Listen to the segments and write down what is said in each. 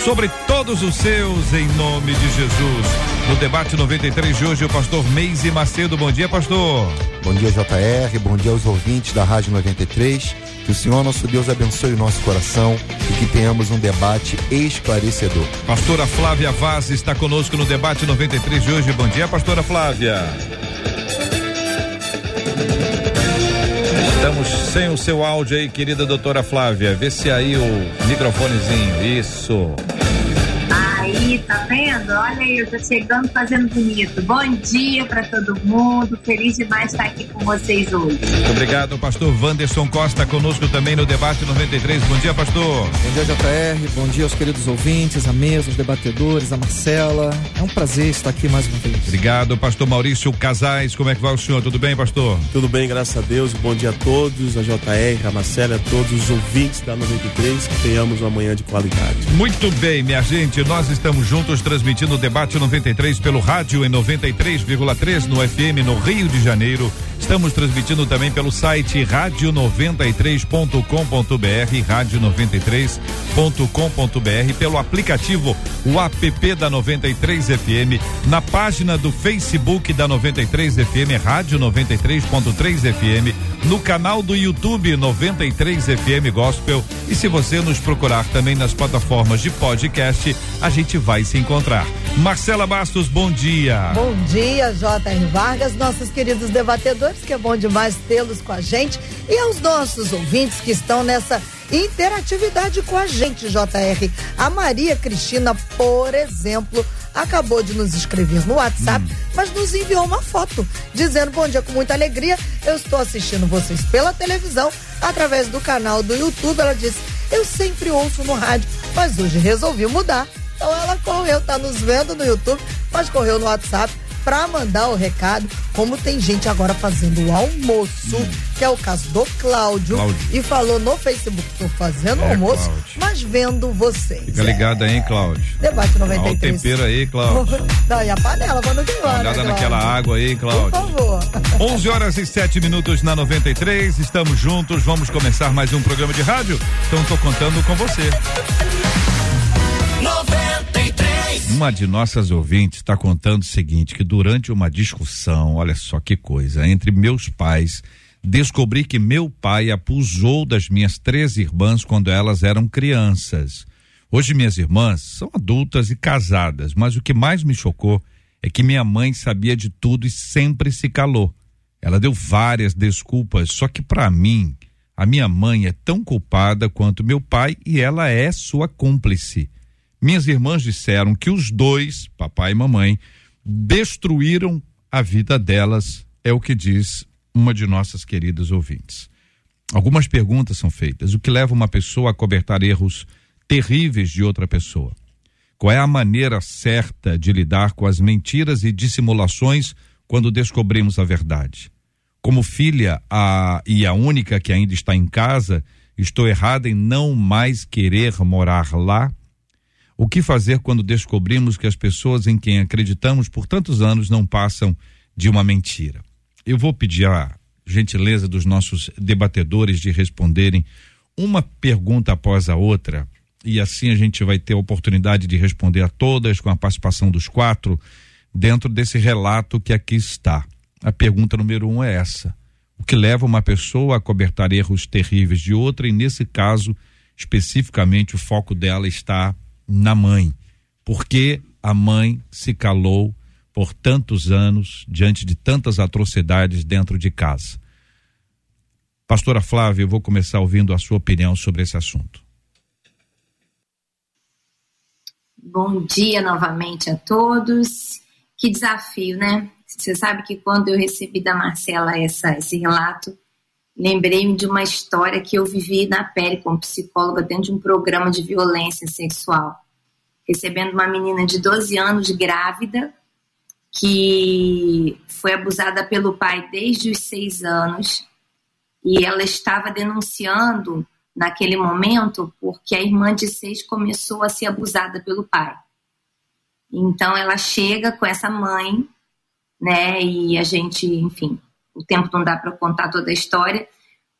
sobre todos os seus, em nome de Jesus. No debate 93 de hoje, o pastor Meise Macedo. Bom dia, pastor. Bom dia, JR. Bom dia aos ouvintes da Rádio 93. Que o Senhor nosso Deus abençoe o nosso coração e que tenhamos um debate esclarecedor. Pastora Flávia Vaz está conosco no debate 93 de hoje. Bom dia, pastora Flávia. Estamos sem o seu áudio aí, querida doutora Flávia. Vê se aí o microfonezinho. Isso. Tá vendo? Olha aí, eu tô chegando fazendo bonito. Bom dia para todo mundo. Feliz demais estar aqui com vocês hoje. Muito obrigado, pastor Wanderson Costa, conosco também no debate 93. Bom dia, pastor. Bom dia, JR. Bom dia aos queridos ouvintes, a mesa, os debatedores, a Marcela. É um prazer estar aqui mais uma vez. Obrigado, pastor Maurício Casais. Como é que vai o senhor? Tudo bem, pastor? Tudo bem, graças a Deus. Bom dia a todos, a JR, a Marcela, a todos os ouvintes da 93. Que tenhamos uma manhã de qualidade. Muito bem, minha gente. Nós estamos juntos transmitindo o debate 93 pelo rádio em 93,3 no FM no Rio de Janeiro. Estamos transmitindo também pelo site radio93.com.br, radio93.com.br, pelo aplicativo o app da 93 FM, na página do Facebook da 93 FM, Rádio 93.3 FM, no canal do YouTube 93 FM Gospel e se você nos procurar também nas plataformas de podcast, a gente vai se encontrar. Marcela Bastos, bom dia. Bom dia, J.R. Vargas, nossos queridos debatedores, que é bom demais tê-los com a gente, e aos nossos ouvintes que estão nessa interatividade com a gente, JR. A Maria Cristina, por exemplo, acabou de nos escrever no WhatsApp, hum. mas nos enviou uma foto dizendo bom dia com muita alegria. Eu estou assistindo vocês pela televisão através do canal do YouTube. Ela disse: "Eu sempre ouço no rádio, mas hoje resolvi mudar". Então ela correu, tá nos vendo no YouTube, mas correu no WhatsApp para mandar o recado, como tem gente agora fazendo o almoço, hum. que é o caso do Cláudio, Cláudio, e falou no Facebook, tô fazendo é, almoço, Cláudio. mas vendo vocês. Fica ligado aí, Cláudio. Debate 93. Olha o tempero aí, Cláudio. Não, e a panela, quando que vai, Olhada né, naquela água aí, Cláudio. Por favor. 11 horas e 7 minutos na 93, estamos juntos, vamos começar mais um programa de rádio, então tô contando com você. 93 uma de nossas ouvintes está contando o seguinte: que durante uma discussão, olha só que coisa, entre meus pais, descobri que meu pai abusou das minhas três irmãs quando elas eram crianças. Hoje minhas irmãs são adultas e casadas, mas o que mais me chocou é que minha mãe sabia de tudo e sempre se calou. Ela deu várias desculpas, só que para mim, a minha mãe é tão culpada quanto meu pai e ela é sua cúmplice. Minhas irmãs disseram que os dois, papai e mamãe, destruíram a vida delas, é o que diz uma de nossas queridas ouvintes. Algumas perguntas são feitas. O que leva uma pessoa a cobertar erros terríveis de outra pessoa? Qual é a maneira certa de lidar com as mentiras e dissimulações quando descobrimos a verdade? Como filha a, e a única que ainda está em casa, estou errada em não mais querer morar lá? O que fazer quando descobrimos que as pessoas em quem acreditamos por tantos anos não passam de uma mentira? Eu vou pedir a gentileza dos nossos debatedores de responderem uma pergunta após a outra, e assim a gente vai ter a oportunidade de responder a todas com a participação dos quatro dentro desse relato que aqui está. A pergunta número um é essa: o que leva uma pessoa a cobertar erros terríveis de outra, e nesse caso, especificamente, o foco dela está na mãe, porque a mãe se calou por tantos anos diante de tantas atrocidades dentro de casa. Pastora Flávia, eu vou começar ouvindo a sua opinião sobre esse assunto. Bom dia novamente a todos. Que desafio, né? Você sabe que quando eu recebi da Marcela essa, esse relato, lembrei-me de uma história que eu vivi na pele como psicóloga dentro de um programa de violência sexual. Recebendo uma menina de 12 anos grávida, que foi abusada pelo pai desde os seis anos, e ela estava denunciando naquele momento porque a irmã de seis começou a ser abusada pelo pai. Então ela chega com essa mãe, né? E a gente, enfim, o tempo não dá para contar toda a história,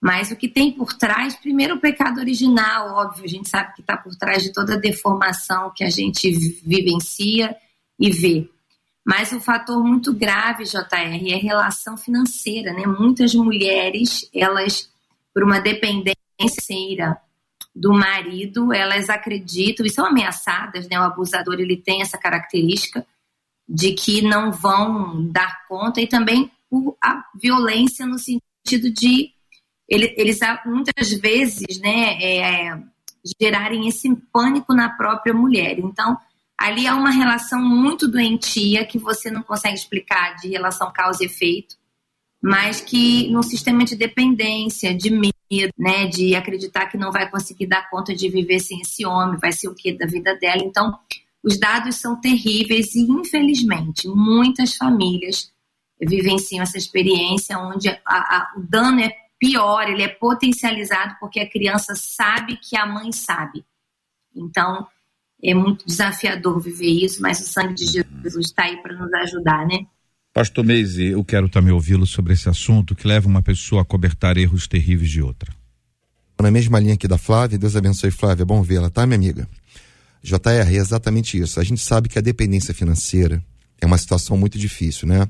mas o que tem por trás, primeiro o pecado original, óbvio, a gente sabe que está por trás de toda a deformação que a gente vivencia e vê. Mas o fator muito grave, JR, é a relação financeira, né? Muitas mulheres, elas, por uma dependência do marido, elas acreditam e são ameaçadas, né? O abusador ele tem essa característica de que não vão dar conta e também a violência no sentido de ele, eles muitas vezes, né, é, gerarem esse pânico na própria mulher. Então, ali há uma relação muito doentia que você não consegue explicar de relação causa e efeito, mas que no sistema de dependência, de medo, né, de acreditar que não vai conseguir dar conta de viver sem esse homem, vai ser o que da vida dela. Então, os dados são terríveis e, infelizmente, muitas famílias vivenciam essa experiência onde a, a, o dano é pior, ele é potencializado porque a criança sabe que a mãe sabe. Então, é muito desafiador viver isso, mas o sangue de Jesus está aí para nos ajudar, né? Pastor Meise, eu quero também ouvi-lo sobre esse assunto que leva uma pessoa a cobertar erros terríveis de outra. Na mesma linha aqui da Flávia, Deus abençoe Flávia, bom vê-la, tá, minha amiga? JR, é exatamente isso. A gente sabe que a dependência financeira é uma situação muito difícil, né?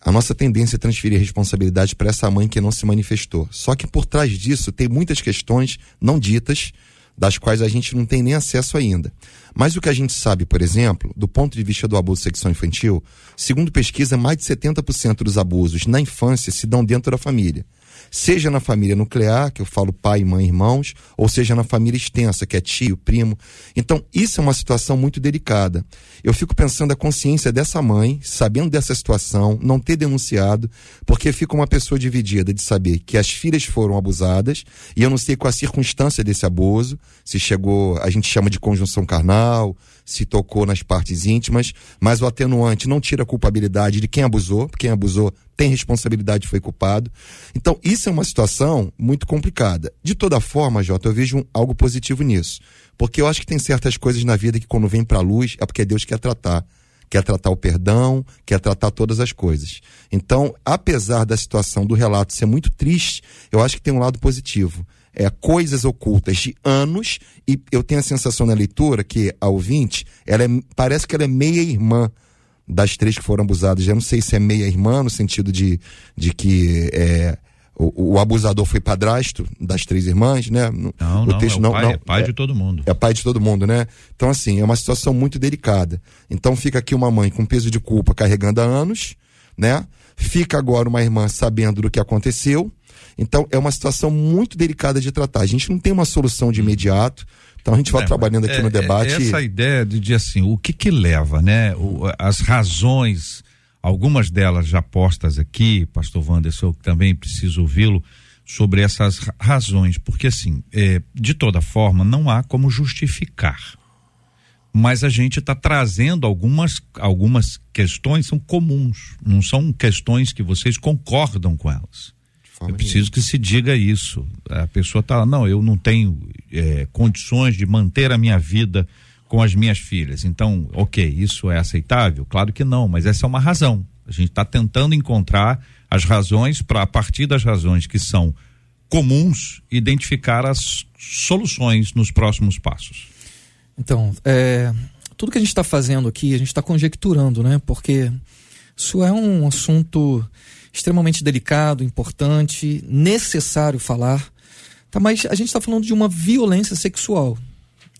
A nossa tendência é transferir responsabilidade para essa mãe que não se manifestou. Só que por trás disso tem muitas questões não ditas, das quais a gente não tem nem acesso ainda. Mas o que a gente sabe, por exemplo, do ponto de vista do abuso sexual infantil, segundo pesquisa, mais de 70% dos abusos na infância se dão dentro da família seja na família nuclear, que eu falo pai, mãe, irmãos, ou seja na família extensa, que é tio, primo. Então, isso é uma situação muito delicada. Eu fico pensando a consciência dessa mãe, sabendo dessa situação, não ter denunciado, porque fica uma pessoa dividida de saber que as filhas foram abusadas, e eu não sei qual a circunstância desse abuso, se chegou, a gente chama de conjunção carnal, se tocou nas partes íntimas, mas o atenuante não tira a culpabilidade de quem abusou, quem abusou tem responsabilidade foi culpado. Então, isso é uma situação muito complicada. De toda forma, Jota, eu vejo um, algo positivo nisso. Porque eu acho que tem certas coisas na vida que quando vem para a luz é porque Deus quer tratar. Quer tratar o perdão, quer tratar todas as coisas. Então, apesar da situação do relato ser muito triste, eu acho que tem um lado positivo é, coisas ocultas de anos, e eu tenho a sensação na leitura que a ouvinte, ela é, parece que ela é meia irmã das três que foram abusadas. Eu não sei se é meia irmã, no sentido de, de que é, o, o, abusador foi padrasto das três irmãs, né? Não, o não, texto, é não, pai, não, é pai é, de todo mundo. É pai de todo mundo, né? Então, assim, é uma situação muito delicada. Então, fica aqui uma mãe com peso de culpa carregando há anos, né? Fica agora uma irmã sabendo do que aconteceu, então, é uma situação muito delicada de tratar. A gente não tem uma solução de imediato. Então a gente vai é, trabalhando aqui é, no debate. É essa ideia de, de, assim, o que que leva, né? O, as razões, algumas delas já postas aqui, pastor Wanderson, que também preciso ouvi-lo, sobre essas razões, porque assim, é, de toda forma, não há como justificar. Mas a gente está trazendo algumas, algumas questões são comuns, não são questões que vocês concordam com elas. É preciso que se diga isso. A pessoa está, não, eu não tenho é, condições de manter a minha vida com as minhas filhas. Então, ok, isso é aceitável? Claro que não, mas essa é uma razão. A gente está tentando encontrar as razões para, a partir das razões que são comuns, identificar as soluções nos próximos passos. Então, é, tudo que a gente está fazendo aqui, a gente está conjecturando, né? Porque isso é um assunto extremamente delicado, importante, necessário falar. Tá, mas a gente está falando de uma violência sexual.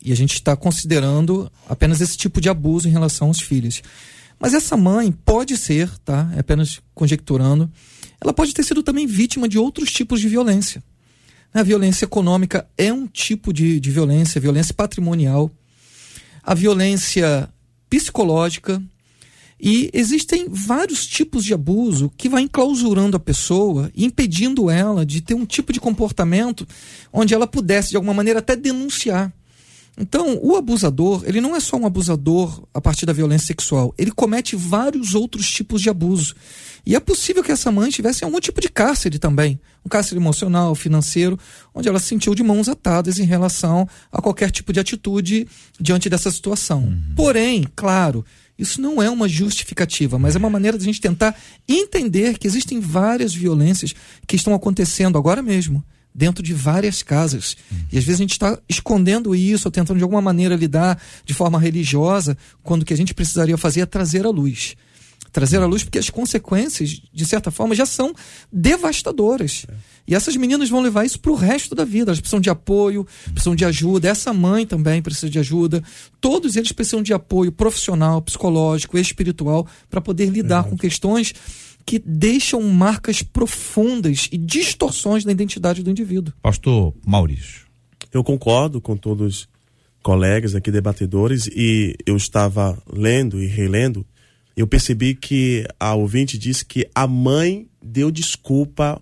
E a gente está considerando apenas esse tipo de abuso em relação aos filhos. Mas essa mãe pode ser, tá? É apenas conjecturando, ela pode ter sido também vítima de outros tipos de violência. A violência econômica é um tipo de, de violência, violência patrimonial. a violência psicológica, e existem vários tipos de abuso que vai enclausurando a pessoa, impedindo ela de ter um tipo de comportamento onde ela pudesse, de alguma maneira, até denunciar. Então, o abusador, ele não é só um abusador a partir da violência sexual, ele comete vários outros tipos de abuso. E é possível que essa mãe tivesse algum tipo de cárcere também, um cárcere emocional, financeiro, onde ela se sentiu de mãos atadas em relação a qualquer tipo de atitude diante dessa situação. Uhum. Porém, claro, isso não é uma justificativa, mas é uma maneira de a gente tentar entender que existem várias violências que estão acontecendo agora mesmo dentro de várias casas. E às vezes a gente está escondendo isso, ou tentando de alguma maneira lidar de forma religiosa, quando o que a gente precisaria fazer é trazer à luz. Trazer à luz porque as consequências, de certa forma, já são devastadoras. É. E essas meninas vão levar isso para o resto da vida. Elas precisam de apoio, precisam de ajuda. Essa mãe também precisa de ajuda. Todos eles precisam de apoio profissional, psicológico, espiritual, para poder lidar com questões que deixam marcas profundas e distorções na identidade do indivíduo. Pastor Maurício. Eu concordo com todos os colegas aqui debatedores e eu estava lendo e relendo. Eu percebi que a ouvinte disse que a mãe deu desculpa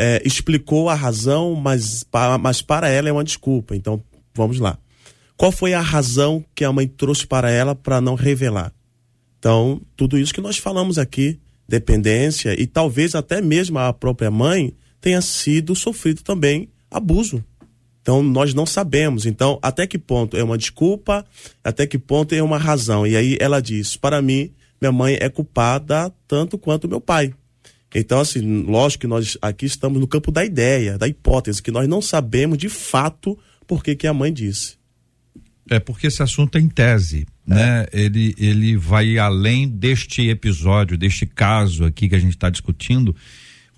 é, explicou a razão, mas, mas para ela é uma desculpa. Então, vamos lá. Qual foi a razão que a mãe trouxe para ela para não revelar? Então, tudo isso que nós falamos aqui, dependência e talvez até mesmo a própria mãe tenha sido sofrido também abuso. Então, nós não sabemos. Então, até que ponto é uma desculpa, até que ponto é uma razão. E aí ela diz: para mim, minha mãe é culpada tanto quanto meu pai. Então, assim, lógico que nós aqui estamos no campo da ideia, da hipótese, que nós não sabemos de fato por que, que a mãe disse. É porque esse assunto é em tese, é. né? Ele, ele vai além deste episódio, deste caso aqui que a gente está discutindo,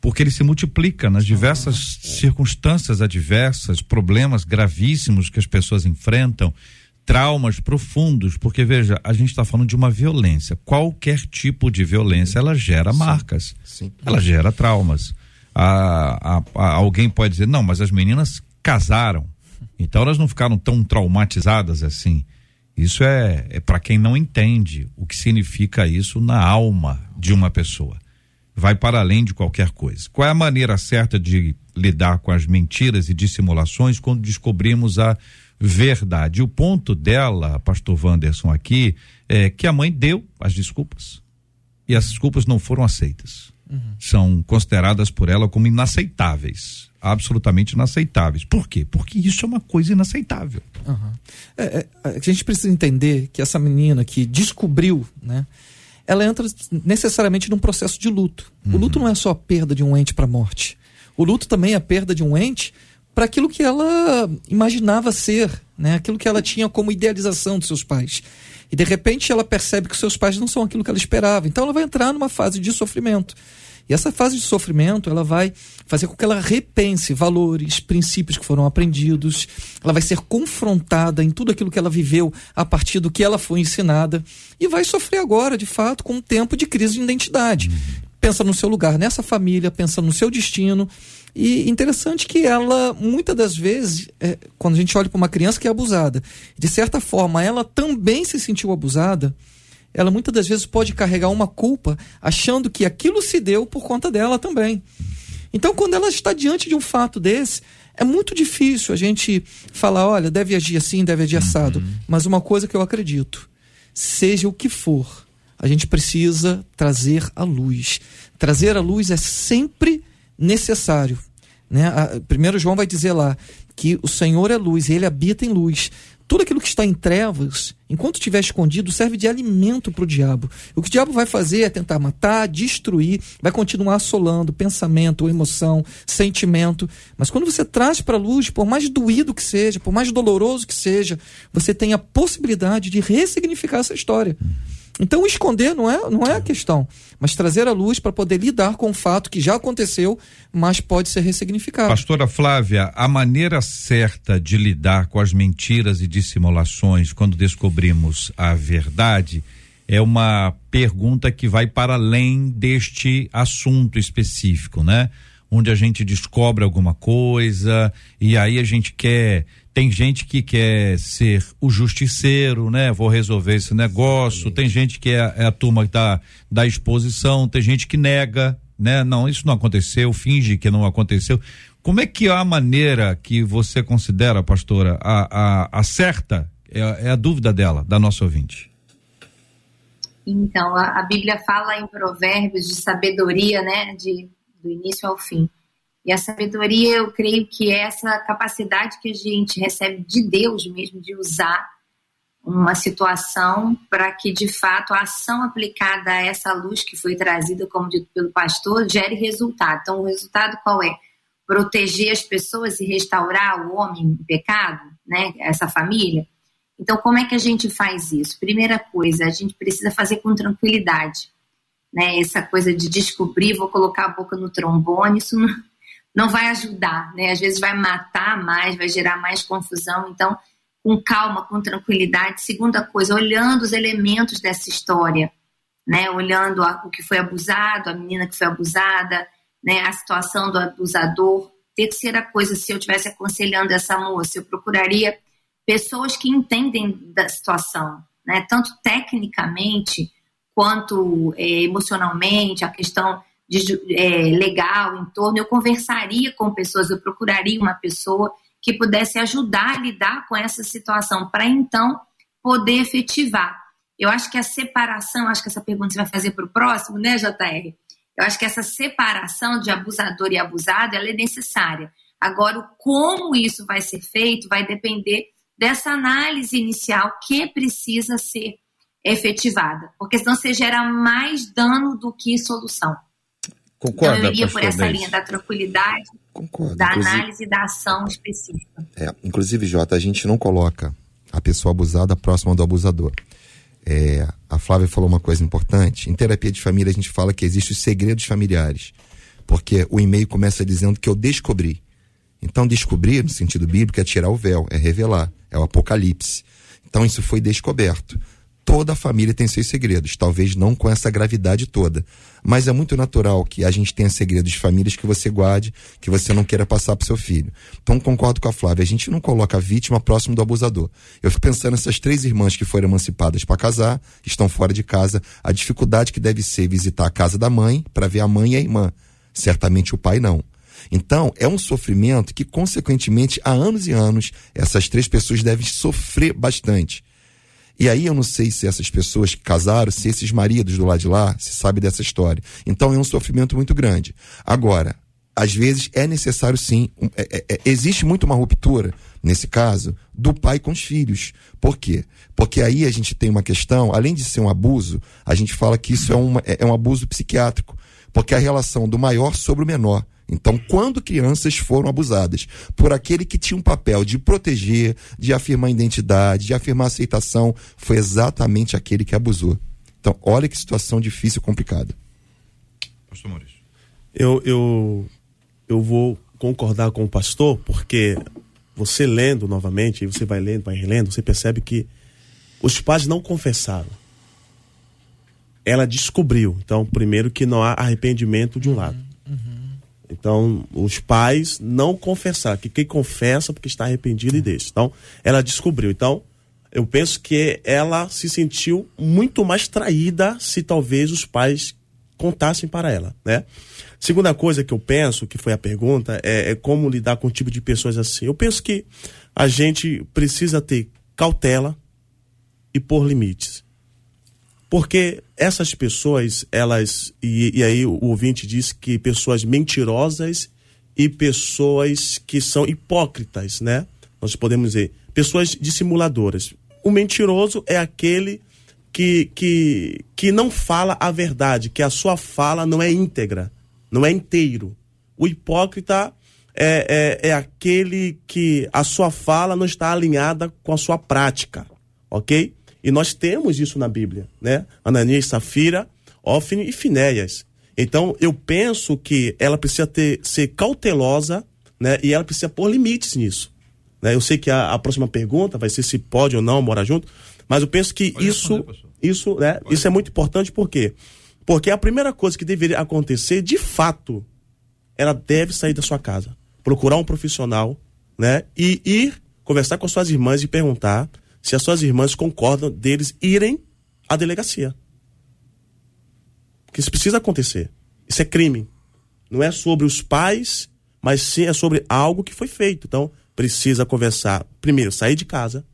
porque ele se multiplica nas diversas ah, é. circunstâncias adversas, problemas gravíssimos que as pessoas enfrentam traumas profundos, porque veja, a gente está falando de uma violência. Qualquer tipo de violência, ela gera sim, marcas, sim. ela gera traumas. A, a, a, alguém pode dizer, não, mas as meninas casaram, então elas não ficaram tão traumatizadas assim. Isso é, é para quem não entende o que significa isso na alma de uma pessoa. Vai para além de qualquer coisa. Qual é a maneira certa de lidar com as mentiras e dissimulações quando descobrimos a verdade. O ponto dela, pastor Wanderson, aqui, é que a mãe deu as desculpas. E as desculpas não foram aceitas. Uhum. São consideradas por ela como inaceitáveis. Absolutamente inaceitáveis. Por quê? Porque isso é uma coisa inaceitável. Uhum. É, é, a gente precisa entender que essa menina que descobriu, né? Ela entra necessariamente num processo de luto. Uhum. O luto não é só a perda de um ente para a morte. O luto também é a perda de um ente para aquilo que ela imaginava ser, né? aquilo que ela tinha como idealização dos seus pais. E de repente ela percebe que seus pais não são aquilo que ela esperava. Então ela vai entrar numa fase de sofrimento. E essa fase de sofrimento, ela vai fazer com que ela repense valores, princípios que foram aprendidos. Ela vai ser confrontada em tudo aquilo que ela viveu a partir do que ela foi ensinada e vai sofrer agora, de fato, com um tempo de crise de identidade. Pensa no seu lugar nessa família, pensa no seu destino e interessante que ela, muitas das vezes, é, quando a gente olha para uma criança que é abusada, de certa forma ela também se sentiu abusada, ela muitas das vezes pode carregar uma culpa achando que aquilo se deu por conta dela também. Então, quando ela está diante de um fato desse, é muito difícil a gente falar, olha, deve agir assim, deve agir assado. Uhum. Mas uma coisa que eu acredito, seja o que for, a gente precisa trazer a luz. Trazer a luz é sempre necessário. Né? A, primeiro João vai dizer lá que o Senhor é luz e ele habita em luz. Tudo aquilo que está em trevas, enquanto estiver escondido, serve de alimento para o diabo. O que o diabo vai fazer é tentar matar, destruir, vai continuar assolando pensamento, emoção, sentimento. Mas quando você traz para a luz, por mais doído que seja, por mais doloroso que seja, você tem a possibilidade de ressignificar essa história. Então, esconder não é, não é a questão, mas trazer à luz para poder lidar com o fato que já aconteceu, mas pode ser ressignificado. Pastora Flávia, a maneira certa de lidar com as mentiras e dissimulações quando descobrimos a verdade é uma pergunta que vai para além deste assunto específico, né? Onde a gente descobre alguma coisa e aí a gente quer Tem gente que quer ser o justiceiro, né? Vou resolver esse negócio. Sim. Tem gente que é, é, a turma da, da exposição, tem gente que nega, né? Não, isso não aconteceu, finge que não aconteceu. Como é que é a maneira que você considera, pastora, a, a, a certa? É, é a dúvida dela, da nossa ouvinte. Então, a, a, Bíblia fala em provérbios de sabedoria, né? De, do início ao fim. E a sabedoria, eu creio que é essa capacidade que a gente recebe de Deus mesmo, de usar uma situação para que, de fato, a ação aplicada a essa luz que foi trazida, como dito pelo pastor, gere resultado. Então, o resultado qual é? Proteger as pessoas e restaurar o homem em pecado, né? essa família. Então, como é que a gente faz isso? Primeira coisa, a gente precisa fazer com tranquilidade. Né? Essa coisa de descobrir, vou colocar a boca no trombone, isso não, não vai ajudar, né? Às vezes vai matar mais, vai gerar mais confusão. Então, com calma, com tranquilidade. Segunda coisa, olhando os elementos dessa história, né? Olhando a, o que foi abusado, a menina que foi abusada, né? A situação do abusador. Terceira coisa, se eu estivesse aconselhando essa moça, eu procuraria pessoas que entendem da situação, né? Tanto tecnicamente quanto é, emocionalmente, a questão de, é, legal em torno, eu conversaria com pessoas, eu procuraria uma pessoa que pudesse ajudar a lidar com essa situação, para então poder efetivar. Eu acho que a separação, acho que essa pergunta você vai fazer para o próximo, né, JR? Eu acho que essa separação de abusador e abusado ela é necessária. Agora, como isso vai ser feito vai depender dessa análise inicial que precisa ser efetivada, porque senão você gera mais dano do que solução. Concorda, então, eu iria por essa linha da tranquilidade, Concordo. da inclusive, análise da ação específica. É, inclusive, Jota, a gente não coloca a pessoa abusada próxima do abusador. É, a Flávia falou uma coisa importante. Em terapia de família, a gente fala que existem os segredos familiares. Porque o e-mail começa dizendo que eu descobri. Então, descobrir, no sentido bíblico, é tirar o véu, é revelar, é o apocalipse. Então, isso foi descoberto toda a família tem seus segredos, talvez não com essa gravidade toda. Mas é muito natural que a gente tenha segredos de famílias que você guarde, que você não queira passar para seu filho. Então concordo com a Flávia, a gente não coloca a vítima próximo do abusador. Eu fico pensando nessas três irmãs que foram emancipadas para casar, estão fora de casa, a dificuldade que deve ser visitar a casa da mãe para ver a mãe e a irmã. Certamente o pai não. Então, é um sofrimento que, consequentemente, há anos e anos, essas três pessoas devem sofrer bastante. E aí eu não sei se essas pessoas que casaram, se esses maridos do lado de lá, se sabe dessa história. Então é um sofrimento muito grande. Agora, às vezes é necessário sim, é, é, é, existe muito uma ruptura, nesse caso, do pai com os filhos. Por quê? Porque aí a gente tem uma questão, além de ser um abuso, a gente fala que isso é, uma, é, é um abuso psiquiátrico. Porque é a relação do maior sobre o menor. Então, quando crianças foram abusadas por aquele que tinha um papel de proteger, de afirmar identidade, de afirmar aceitação, foi exatamente aquele que abusou. Então, olha que situação difícil e complicada. Pastor Maurício. Eu, eu, eu vou concordar com o pastor, porque você lendo novamente, você vai lendo, vai relendo, você percebe que os pais não confessaram. Ela descobriu. Então, primeiro que não há arrependimento de um lado. Então, os pais não confessaram, que quem confessa porque está arrependido e deixa. Então, ela descobriu. Então, eu penso que ela se sentiu muito mais traída se talvez os pais contassem para ela, né? Segunda coisa que eu penso, que foi a pergunta, é, é como lidar com o tipo de pessoas assim. Eu penso que a gente precisa ter cautela e pôr limites. Porque essas pessoas, elas. E, e, aí o ouvinte diz que pessoas mentirosas e pessoas que são hipócritas, né? Nós podemos dizer, pessoas dissimuladoras. O mentiroso é aquele que, que, que não fala a verdade, que a sua fala não é íntegra, não é inteiro. O hipócrita é, é, é aquele que a sua fala não está alinhada com a sua prática, ok? E nós temos isso na Bíblia, né? Ananias, Safira, Ófine e Finéias. Então, eu penso que ela precisa ter, ser cautelosa, né? E ela precisa pôr limites nisso. Né? Eu sei que a, a próxima pergunta vai ser se pode ou não morar junto, mas eu penso que pode isso, isso, né? Isso é muito importante, por quê? Porque a primeira coisa que deveria acontecer, de fato, ela deve sair da sua casa, procurar um profissional, né? E ir conversar com as suas irmãs e perguntar se as suas irmãs concordam deles irem à delegacia. Porque isso precisa acontecer. Isso é crime. Não é sobre os pais, mas sim é sobre algo que foi feito. Então, precisa conversar. Primeiro, sair de casa,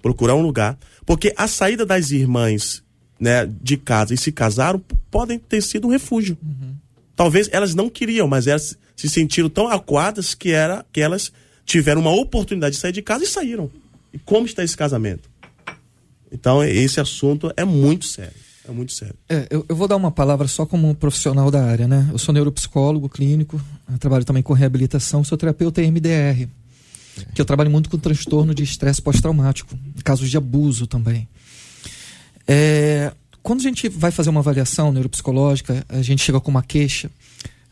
procurar um lugar, porque a saída das irmãs né, de casa e se casaram podem ter sido um refúgio. Uhum. Talvez elas não queriam, mas elas se sentiram tão acuadas que, era, que elas tiveram uma oportunidade de sair de casa e saíram. E como está esse casamento? Então, esse assunto é muito sério. É muito sério. É, eu, eu, vou dar uma palavra só como profissional da área, né? Eu sou neuropsicólogo clínico, trabalho também com reabilitação, sou terapeuta MDR, que eu trabalho muito com transtorno de estresse pós-traumático, casos de abuso também. É, quando a gente vai fazer uma avaliação neuropsicológica, a gente chega com uma queixa,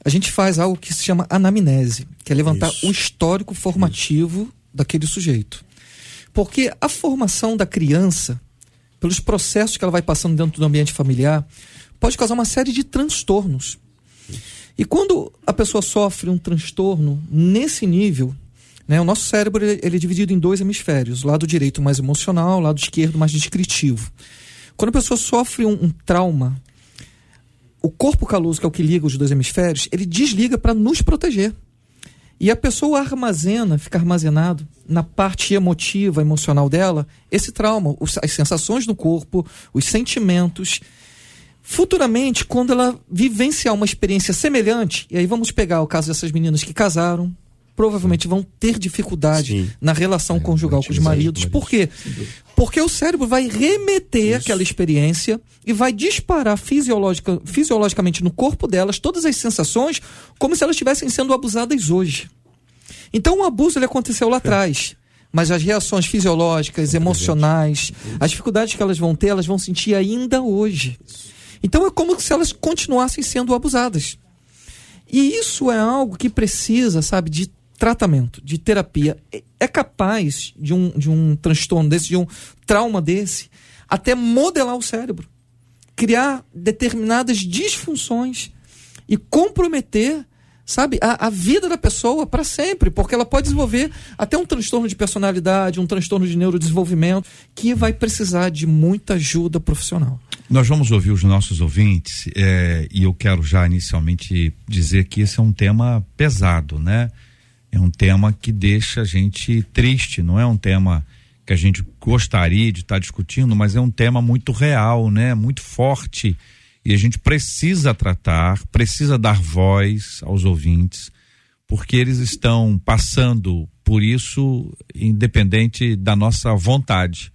a gente faz algo que se chama anamnese, que é levantar Isso. o histórico formativo Isso. daquele sujeito. Porque a formação da criança, pelos processos que ela vai passando dentro do ambiente familiar, pode causar uma série de transtornos. E quando a pessoa sofre um transtorno nesse nível, né, o nosso cérebro ele é dividido em dois hemisférios, lado direito mais emocional, lado esquerdo mais descritivo. Quando a pessoa sofre um, um trauma, o corpo caloso, que é o que liga os dois hemisférios, ele desliga para nos proteger. E a pessoa armazena, fica armazenado na parte emotiva, emocional dela, esse trauma, as sensações no corpo, os sentimentos. Futuramente, quando ela vivenciar uma experiência semelhante, e aí vamos pegar o caso dessas meninas que casaram, provavelmente vão ter dificuldade Sim. na relação é, conjugal com os maridos. Por quê? Porque o cérebro vai remeter Isso. aquela experiência e vai disparar fisiologica, fisiologicamente no corpo delas todas as sensações como se elas estivessem sendo abusadas hoje. Então o abuso ele aconteceu lá atrás. Mas as reações fisiológicas, emocionais, as dificuldades que elas vão ter, elas vão sentir ainda hoje. Então é como se elas continuassem sendo abusadas. E isso é algo que precisa, sabe, de tratamento, de terapia, é, é capaz de um, de um transtorno desse, de um trauma desse, até modelar o cérebro, criar determinadas disfunções e comprometer sabe, a, a vida da pessoa para sempre, porque ela pode desenvolver até um transtorno de personalidade, um transtorno de neurodesenvolvimento, que vai precisar de muita ajuda profissional. Nós vamos ouvir os nossos ouvintes, é, e eu quero já inicialmente dizer que esse é um tema pesado, né? É um tema que deixa a gente triste, não é um tema que a gente gostaria de estar tá discutindo, mas é um tema muito real, né? Muito forte e a gente precisa tratar, precisa dar voz aos ouvintes, porque eles estão passando por isso independente da nossa vontade.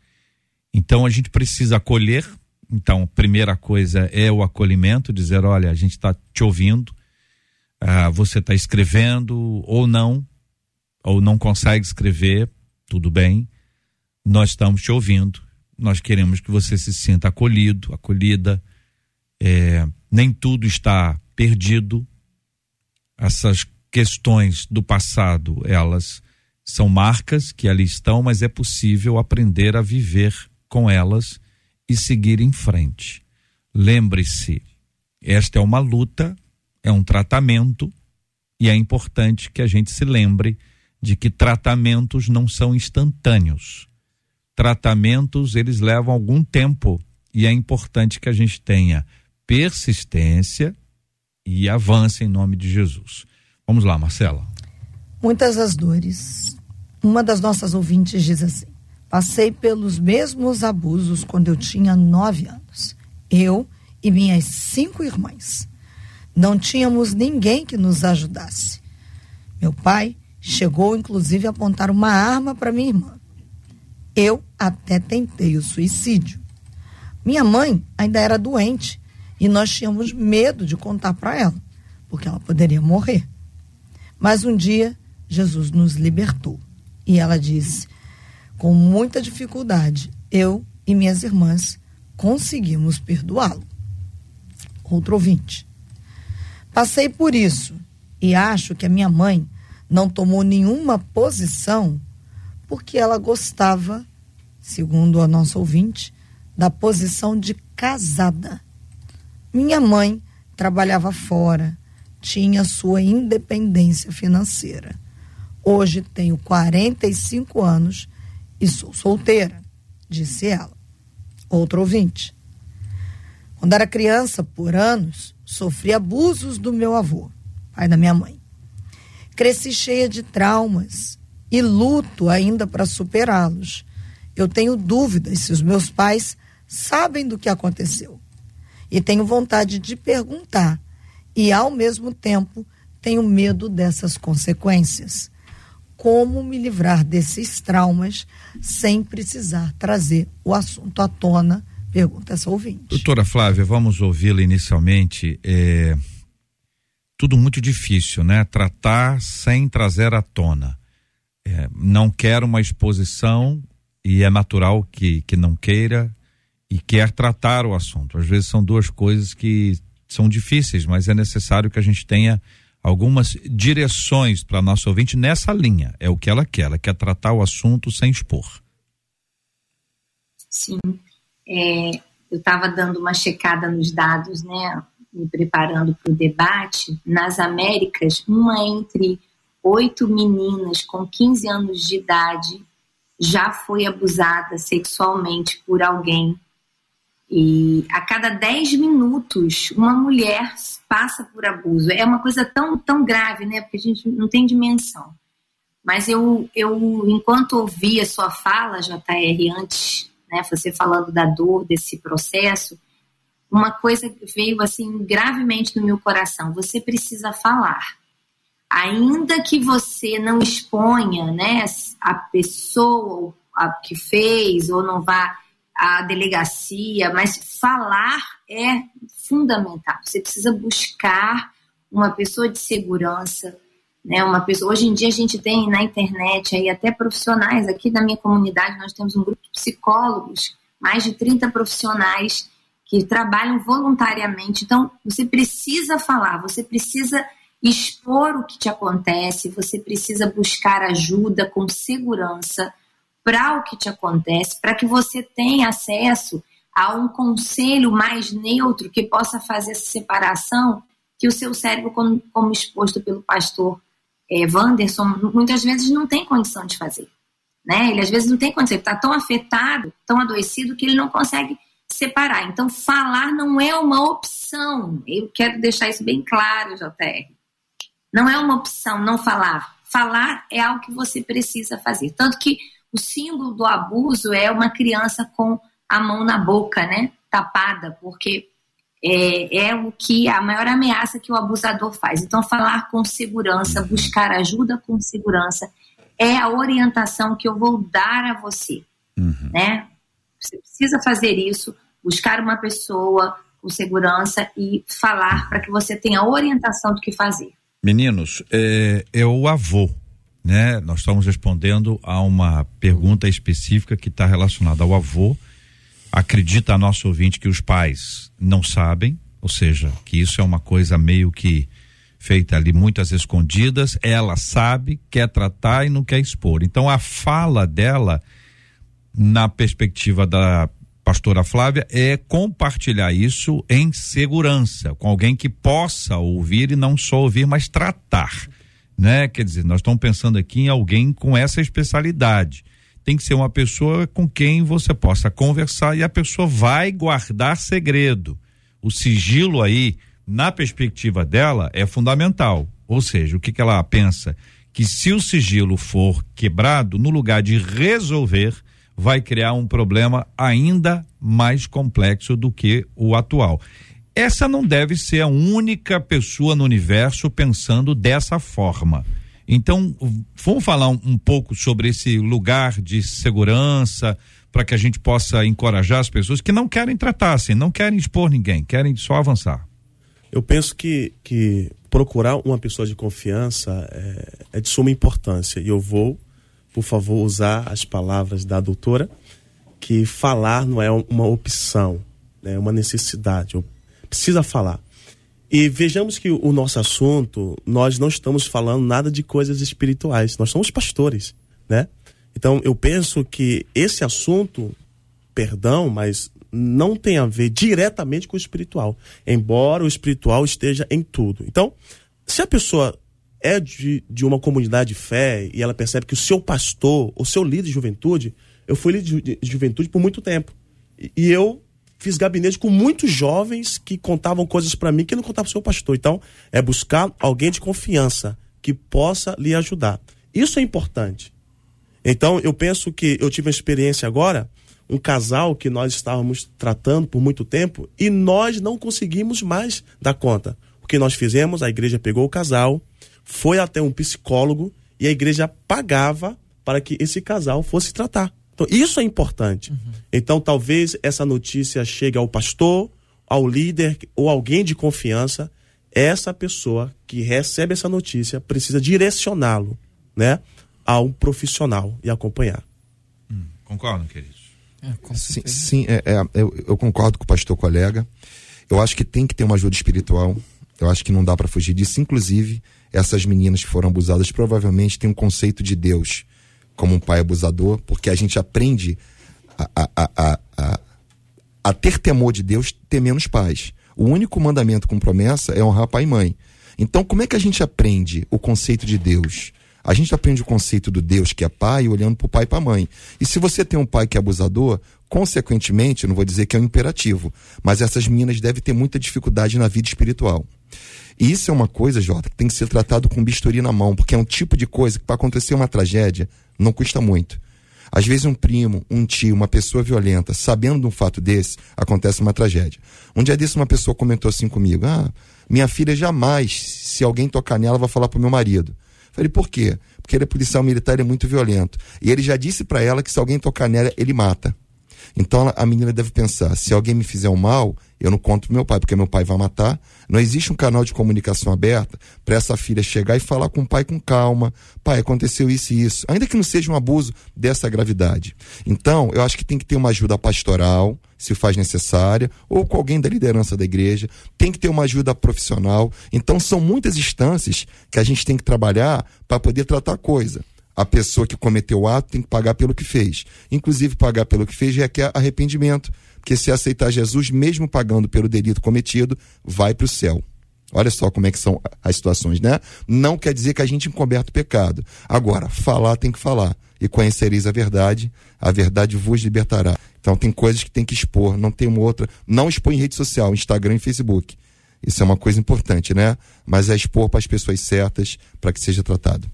Então a gente precisa acolher. Então, primeira coisa é o acolhimento, dizer, olha, a gente está te ouvindo, ah, você está escrevendo ou não, ou não consegue escrever, tudo bem, nós estamos te ouvindo, nós queremos que você se sinta acolhido, acolhida, é, nem tudo está perdido, essas questões do passado, elas são marcas que ali estão, mas é possível aprender a viver com elas e seguir em frente. Lembre-se, esta é uma luta, é um tratamento e é importante que a gente se lembre de que tratamentos não são instantâneos. Tratamentos, eles levam algum tempo e é importante que a gente tenha persistência e avance em nome de Jesus. Vamos lá, Marcela. Muitas as dores. Uma das nossas ouvintes diz assim: Passei pelos mesmos abusos quando eu tinha nove anos. Eu e minhas cinco irmãs. Não tínhamos ninguém que nos ajudasse. Meu pai chegou inclusive a apontar uma arma para minha irmã. Eu até tentei o suicídio. Minha mãe ainda era doente e nós tínhamos medo de contar para ela, porque ela poderia morrer. Mas um dia Jesus nos libertou e ela disse: com muita dificuldade, eu e minhas irmãs conseguimos perdoá-lo. Outro ouvinte. Passei por isso e acho que a minha mãe não tomou nenhuma posição porque ela gostava, segundo a nossa ouvinte, da posição de casada. Minha mãe trabalhava fora, tinha sua independência financeira. Hoje tenho 45 anos e sou solteira, disse ela. Outro ouvinte. Quando era criança, por anos, sofri abusos do meu avô, pai da minha mãe. Cresci cheia de traumas e luto ainda para superá-los. Eu tenho dúvidas se os meus pais sabem do que aconteceu. E tenho vontade de perguntar, e ao mesmo tempo tenho medo dessas consequências. Como me livrar desses traumas sem precisar trazer o assunto à tona? Pergunta essa ouvinte. Doutora Flávia, vamos ouvi-la inicialmente. É, tudo muito difícil, né? Tratar sem trazer à tona. É, não quer uma exposição e é natural que, que não queira e quer tratar o assunto. Às vezes são duas coisas que são difíceis, mas é necessário que a gente tenha algumas direções para nosso ouvinte nessa linha. É o que ela quer, ela quer tratar o assunto sem expor. Sim. É, eu estava dando uma checada nos dados, né? Me preparando para o debate. Nas Américas, uma entre oito meninas com 15 anos de idade já foi abusada sexualmente por alguém. E a cada 10 minutos, uma mulher passa por abuso. É uma coisa tão, tão grave, né? Porque a gente não tem dimensão. Mas eu, eu enquanto ouvia sua fala, JR, antes, né, você falando da dor desse processo, uma coisa veio assim gravemente no meu coração. Você precisa falar ainda que você não exponha né, a pessoa a que fez ou não vá à delegacia, mas falar é fundamental. Você precisa buscar uma pessoa de segurança, né, uma pessoa. Hoje em dia a gente tem na internet aí até profissionais aqui da minha comunidade, nós temos um grupo de psicólogos, mais de 30 profissionais que trabalham voluntariamente. Então, você precisa falar, você precisa expor o que te acontece, você precisa buscar ajuda com segurança para o que te acontece, para que você tenha acesso a um conselho mais neutro que possa fazer essa separação que o seu cérebro, como, como exposto pelo pastor é, Wanderson, muitas vezes não tem condição de fazer. Né? Ele às vezes não tem condição, ele está tão afetado, tão adoecido, que ele não consegue separar. Então, falar não é uma opção. Eu quero deixar isso bem claro, JR. Não é uma opção não falar. Falar é algo que você precisa fazer. Tanto que o símbolo do abuso é uma criança com a mão na boca, né? Tapada, porque é, é, o que a maior ameaça que o abusador faz. Então, falar com segurança, buscar ajuda com segurança, é a orientação que eu vou dar a você, uhum. né? Você precisa fazer isso, buscar uma pessoa com segurança e falar para que você tenha orientação do que fazer. Meninos, é, é o avô, né? Nós estamos respondendo a uma pergunta específica que está relacionada ao avô. Acredita a nosso ouvinte que os pais não sabem, ou seja, que isso é uma coisa meio que feita ali muitas escondidas. Ela sabe, quer tratar e não quer expor. Então a fala dela, na perspectiva da pastora Flávia, é compartilhar isso em segurança, com alguém que possa ouvir e não só ouvir, mas tratar. Né? Quer dizer, nós estamos pensando aqui em alguém com essa especialidade. Tem que ser uma pessoa com quem você possa conversar e a pessoa vai guardar segredo. O sigilo aí, na perspectiva dela, é fundamental. Ou seja, o que, que ela pensa? Que se o sigilo for quebrado, no lugar de resolver, vai criar um problema ainda mais complexo do que o atual. Essa não deve ser a única pessoa no universo pensando dessa forma. Então, vamos falar um, um pouco sobre esse lugar de segurança para que a gente possa encorajar as pessoas que não querem tratar assim, não querem expor ninguém, querem só avançar. Eu penso que, que procurar uma pessoa de confiança é, é de suma importância e eu vou por favor, usar as palavras da doutora, que falar não é uma opção, né, é uma necessidade. Eu precisa falar. E vejamos que o nosso assunto, nós não estamos falando nada de coisas espirituais, nós somos pastores, né? Então, eu penso que esse assunto, perdão, mas não tem a ver diretamente com o espiritual, embora o espiritual esteja em tudo. Então, se a pessoa é de, de uma comunidade de fé e ela percebe que o seu pastor, o seu líder de juventude, eu fui líder de, de juventude por muito tempo. E, e eu fiz gabinete com muitos jovens que contavam coisas para mim que não contavam pro seu pastor. Então, é buscar alguém de confiança que possa lhe ajudar. Isso é importante. Então, eu penso que eu tive uma experiência agora, um casal que nós estávamos tratando por muito tempo e nós não conseguimos mais dar conta. O que nós fizemos? A igreja pegou o casal, foi até um psicólogo e a igreja pagava para que esse casal fosse tratar. Então, isso é importante. Uhum. Então, talvez essa notícia chegue ao pastor, ao líder ou alguém de confiança. Essa pessoa que recebe essa notícia precisa direcioná-lo, né, a um profissional e acompanhar. Hum, concordam, queridos? É, sim, sim é, é, eu, eu, concordo com o pastor colega. Eu acho que tem que ter uma ajuda espiritual. Eu acho que não dá para fugir disso. Inclusive, essas meninas que foram abusadas provavelmente têm um conceito de Deus como um pai abusador, porque a gente aprende a, a, a, a, a ter temor de Deus temendo os pais. O único mandamento com promessa é honrar pai e mãe. Então, como é que a gente aprende o conceito de Deus? A gente aprende o conceito do Deus que é pai olhando para o pai e para a mãe. E se você tem um pai que é abusador, consequentemente, não vou dizer que é um imperativo, mas essas meninas devem ter muita dificuldade na vida espiritual. E isso é uma coisa, Jota, que tem que ser tratado com bisturi na mão, porque é um tipo de coisa que para acontecer uma tragédia não custa muito. Às vezes um primo, um tio, uma pessoa violenta, sabendo de um fato desse, acontece uma tragédia. Um dia desse uma pessoa comentou assim comigo: "Ah, minha filha jamais, se alguém tocar nela, vai falar pro meu marido". Falei: "Por quê?" Porque ele é policial militar e é muito violento. E ele já disse para ela que se alguém tocar nela, ele mata. Então a menina deve pensar: se alguém me fizer um mal, eu não conto pro meu pai, porque meu pai vai matar. Não existe um canal de comunicação aberta para essa filha chegar e falar com o pai com calma. Pai, aconteceu isso e isso. Ainda que não seja um abuso dessa gravidade. Então, eu acho que tem que ter uma ajuda pastoral, se faz necessária, ou com alguém da liderança da igreja. Tem que ter uma ajuda profissional. Então, são muitas instâncias que a gente tem que trabalhar para poder tratar a coisa a pessoa que cometeu o ato tem que pagar pelo que fez. Inclusive, pagar pelo que fez requer arrependimento. Porque se aceitar Jesus, mesmo pagando pelo delito cometido, vai para o céu. Olha só como é que são as situações, né? Não quer dizer que a gente encoberta o pecado. Agora, falar tem que falar. E conhecereis a verdade, a verdade vos libertará. Então tem coisas que tem que expor, não tem uma outra. Não expor em rede social, Instagram e Facebook. Isso é uma coisa importante, né? Mas é expor para as pessoas certas para que seja tratado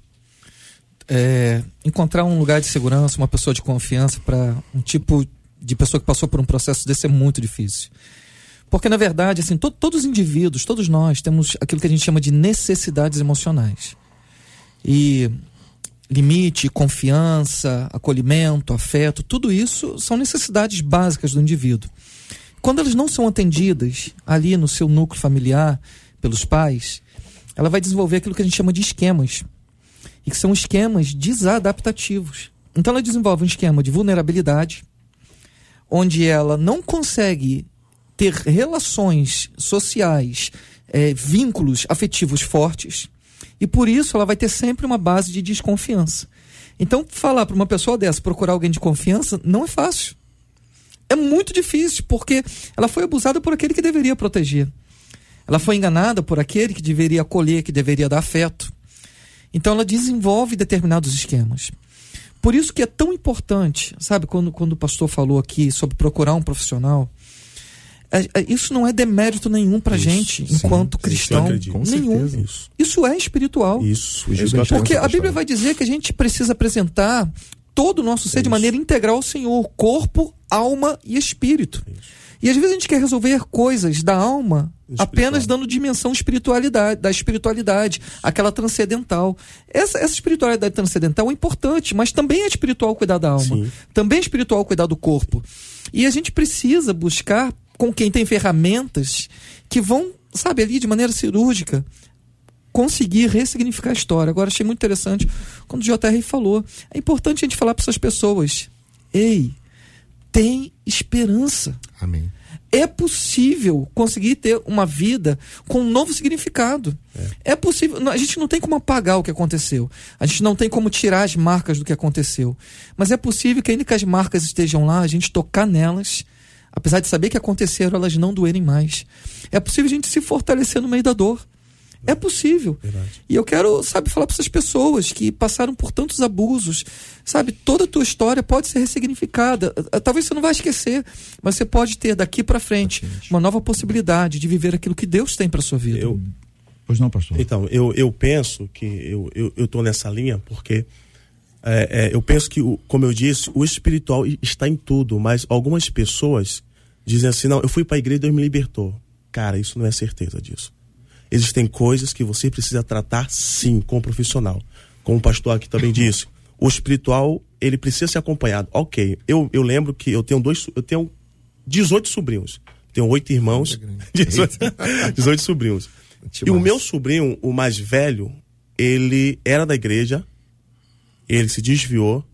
é, encontrar um lugar de segurança, uma pessoa de confiança para um tipo de pessoa que passou por um processo desse é muito difícil. Porque, na verdade, assim, to todos os indivíduos, todos nós, temos aquilo que a gente chama de necessidades emocionais. E limite, confiança, acolhimento, afeto, tudo isso são necessidades básicas do indivíduo. Quando elas não são atendidas ali no seu núcleo familiar pelos pais, ela vai desenvolver aquilo que a gente chama de esquemas e que são esquemas desadaptativos. Então ela desenvolve um esquema de vulnerabilidade, onde ela não consegue ter relações sociais, é, vínculos afetivos fortes, e por isso ela vai ter sempre uma base de desconfiança. Então, falar para uma pessoa dessa, procurar alguém de confiança, não é fácil. É muito difícil, porque ela foi abusada por aquele que deveria proteger. Ela foi enganada por aquele que deveria acolher, que deveria dar afeto. Então ela desenvolve determinados esquemas. Por isso que é tão importante, sabe, quando, quando o pastor falou aqui sobre procurar um profissional, é, é, isso não é demérito nenhum pra isso, gente, sim, enquanto cristão. nenhum. Isso. isso. é espiritual. Isso, isso Porque a Bíblia vai dizer que a gente precisa apresentar todo o nosso ser de maneira integral ao Senhor, corpo, alma e espírito. E às vezes a gente quer resolver coisas da alma apenas dando dimensão espiritualidade, da espiritualidade, aquela transcendental. Essa, essa espiritualidade transcendental é importante, mas também é espiritual cuidar da alma. Sim. Também é espiritual cuidar do corpo. E a gente precisa buscar com quem tem ferramentas que vão, sabe, ali de maneira cirúrgica, conseguir ressignificar a história. Agora, achei muito interessante quando o JR falou. É importante a gente falar para essas pessoas: ei, tem esperança. Amém. É possível conseguir ter uma vida com um novo significado. É. é possível. A gente não tem como apagar o que aconteceu. A gente não tem como tirar as marcas do que aconteceu. Mas é possível que, ainda que as marcas estejam lá, a gente tocar nelas, apesar de saber que aconteceram, elas não doerem mais. É possível a gente se fortalecer no meio da dor. É possível. Verdade. E eu quero, sabe, falar para essas pessoas que passaram por tantos abusos, sabe, toda a tua história pode ser ressignificada. Ah, Talvez você não vai esquecer, mas você pode ter daqui para frente uma nova possibilidade de viver aquilo que Deus tem para sua vida. Eu, Pois não, pastor? Então, eu, eu penso que eu, eu, eu tô nessa linha porque é, é, eu penso que, o- como eu disse, o espiritual está em tudo, mas algumas pessoas dizem assim, não, eu fui para a igreja e Deus me libertou. Cara, isso não é certeza disso. Existem coisas que você precisa tratar sim com um profissional. Como o pastor aqui também disse, o espiritual, ele precisa ser acompanhado. Ok, eu, eu lembro que eu tenho dois, eu tenho 18 sobrinhos. Tenho oito irmãos, 18, 18 sobrinhos. E o meu sobrinho, o mais velho, ele era da igreja, ele se desviou,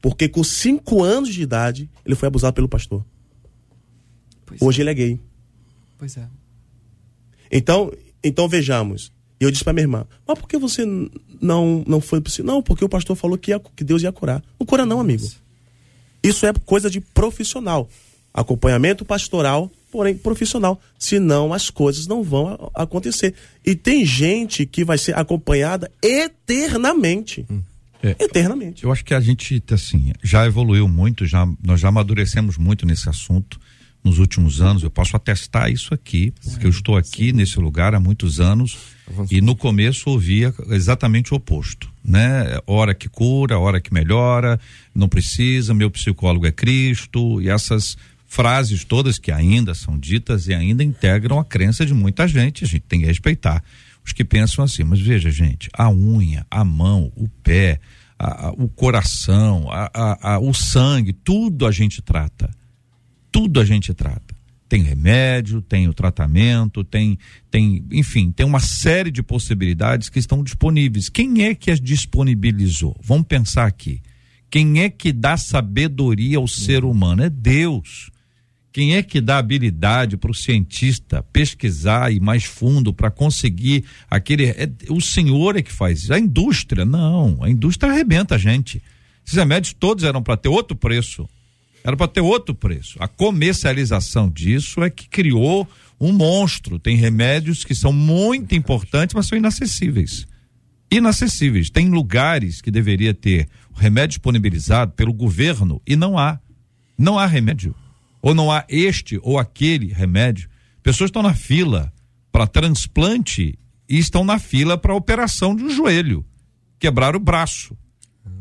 porque com cinco anos de idade ele foi abusado pelo pastor. Pois Hoje ele é gay. Pois é. Então, então vejamos. Eu disse pra minha irmã, mas por que você não, não foi possível? Não, porque o pastor falou que, ia- que Deus ia curar. Não cura não, amigo. Isso é coisa de profissional. Acompanhamento pastoral, porém profissional. Senão as coisas não vão a- acontecer. E tem gente que vai ser acompanhada eternamente. É. Eternamente. Eu acho que a gente, assim, já evoluiu muito, já, nós já amadurecemos muito nesse assunto nos últimos anos. Eu posso atestar isso aqui, porque eu estou aqui nesse lugar há muitos anos e no começo ouvia exatamente o oposto, né? Hora que cura, hora que melhora, não precisa, meu psicólogo é Cristo e essas frases todas que ainda são ditas e ainda integram a crença de muita gente, a gente tem que respeitar os que pensam assim. Mas veja, gente, a unha, a mão, o pé, a- a- o coração, a- o sangue, tudo a gente trata. Tudo a gente trata. Tem remédio, tem o tratamento, tem, tem, enfim, tem uma série de possibilidades que estão disponíveis. Quem é que as disponibilizou? Vamos pensar aqui. Quem é que dá sabedoria ao ser humano? É Deus. Quem é que dá habilidade para o cientista pesquisar e mais fundo para conseguir aquele. é- o senhor é que faz isso. A indústria, não. A indústria arrebenta a gente. Esses remédios todos eram para ter outro preço. Era para ter outro preço. A comercialização disso é que criou um monstro. Tem remédios que são muito importantes, mas são inacessíveis. Inacessíveis. Tem lugares que deveria ter o remédio disponibilizado pelo governo e não há. Não há remédio. Ou não há este ou aquele remédio. Pessoas estão na fila para transplante e estão na fila para operação de um joelho. Quebrar o braço.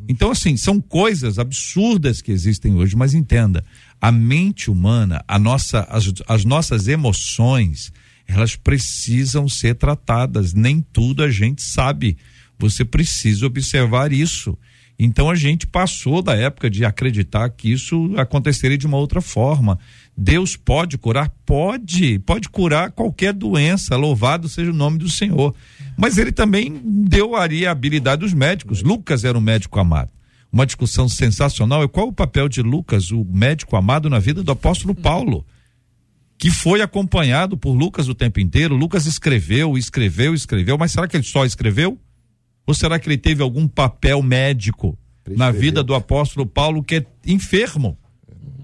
Então, assim, são coisas absurdas que existem hoje, mas entenda, a mente humana, a nossa, as, as nossas emoções, elas precisam ser tratadas. Nem tudo a gente sabe. Você precisa observar isso. Então a gente passou da época de acreditar que isso aconteceria de uma outra forma. Deus pode curar? Pode, pode curar qualquer doença, louvado seja o nome do Senhor. Mas ele também deu ali a habilidade dos médicos. Lucas era um médico amado. Uma discussão sensacional é qual o papel de Lucas, o médico amado, na vida do apóstolo Paulo, que foi acompanhado por Lucas o tempo inteiro. Lucas escreveu, escreveu, escreveu, mas será que ele só escreveu? Ou será que ele teve algum papel médico na vida do apóstolo Paulo, que é enfermo?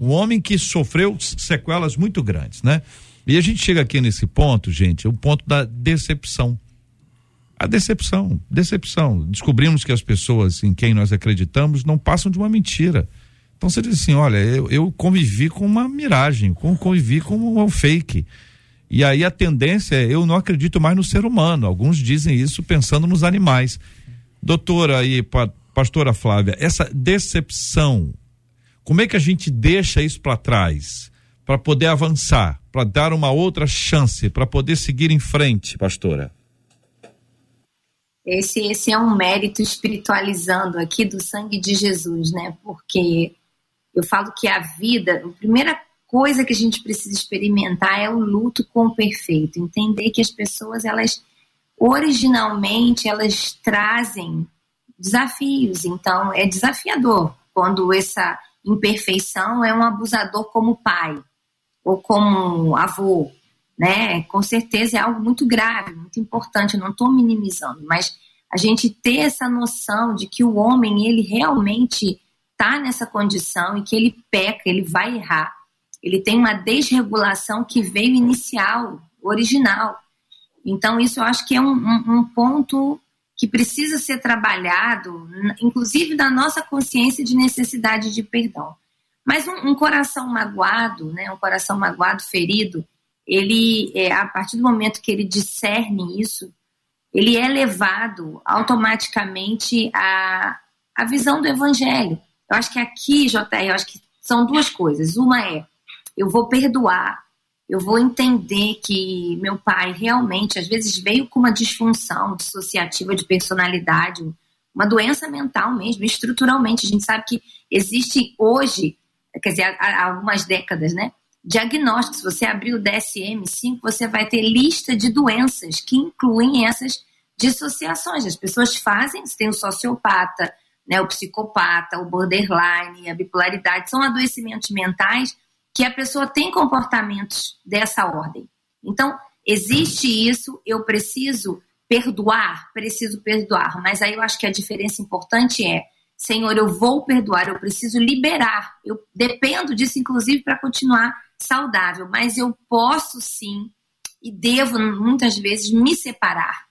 Um homem que sofreu sequelas muito grandes, né? E a gente chega aqui nesse ponto, gente, o ponto da decepção. A decepção, decepção. Descobrimos que as pessoas em quem nós acreditamos não passam de uma mentira. Então você diz assim: olha, eu, eu convivi com uma miragem, convivi com um fake. E aí a tendência é: eu não acredito mais no ser humano. Alguns dizem isso pensando nos animais. Doutora e pa, pastora Flávia, essa decepção, como é que a gente deixa isso para trás? Para poder avançar, para dar uma outra chance, para poder seguir em frente, pastora? Esse, esse é um mérito espiritualizando aqui do sangue de Jesus, né? Porque eu falo que a vida, a primeira coisa que a gente precisa experimentar é o luto com o perfeito, entender que as pessoas elas originalmente elas trazem desafios, então é desafiador quando essa imperfeição é um abusador como pai ou como avô, né? Com certeza é algo muito grave, muito importante. Eu não estou minimizando, mas a gente ter essa noção de que o homem ele realmente está nessa condição e que ele peca, ele vai errar. Ele tem uma desregulação que veio inicial, original. Então, isso eu acho que é um, um, um ponto que precisa ser trabalhado, inclusive na nossa consciência de necessidade de perdão. Mas um, um, coração magoado, né, um coração magoado, ferido, ele, é, a partir do momento que ele discerne isso, ele é levado automaticamente à, à visão do evangelho. Eu acho que aqui, JR, eu acho que são duas coisas. Uma é, eu vou perdoar, eu vou entender que meu pai realmente, às vezes, veio com uma disfunção dissociativa de personalidade, uma doença mental mesmo, estruturalmente. A gente sabe que existe hoje, quer dizer, há, algumas décadas, né? Diagnóstico, se você abrir o DSM-5, você vai ter lista de doenças que incluem essas dissociações. As pessoas fazem, você tem o sociopata, né, o psicopata, o borderline, a bipolaridade, são adoecimentos mentais que a pessoa tem comportamentos dessa ordem. Então, existe isso, eu preciso perdoar, preciso perdoar, mas aí eu acho que a diferença importante é, Senhor, eu vou perdoar, eu preciso liberar, eu dependo disso, inclusive, para continuar saudável, mas eu posso sim e devo muitas vezes me separar.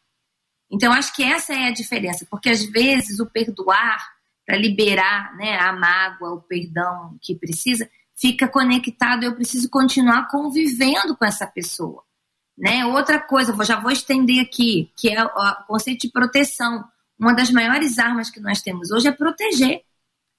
Então, acho que essa é a diferença, porque às vezes o perdoar, para liberar né, a mágoa, o perdão que precisa, fica conectado, eu preciso continuar convivendo com essa pessoa. Né? Outra coisa, já vou estender aqui, que é o conceito de proteção. Uma das maiores armas que nós temos hoje é proteger.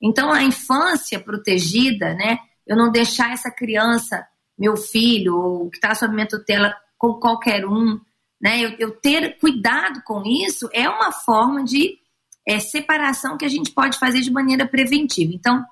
Então, a infância protegida, né? eu não deixar essa criança, meu filho, ou que está sob minha tutela, com qualquer um, né? Eu, eu, ter cuidado com isso é uma forma de é, separação que a gente pode fazer de maneira preventiva. Então,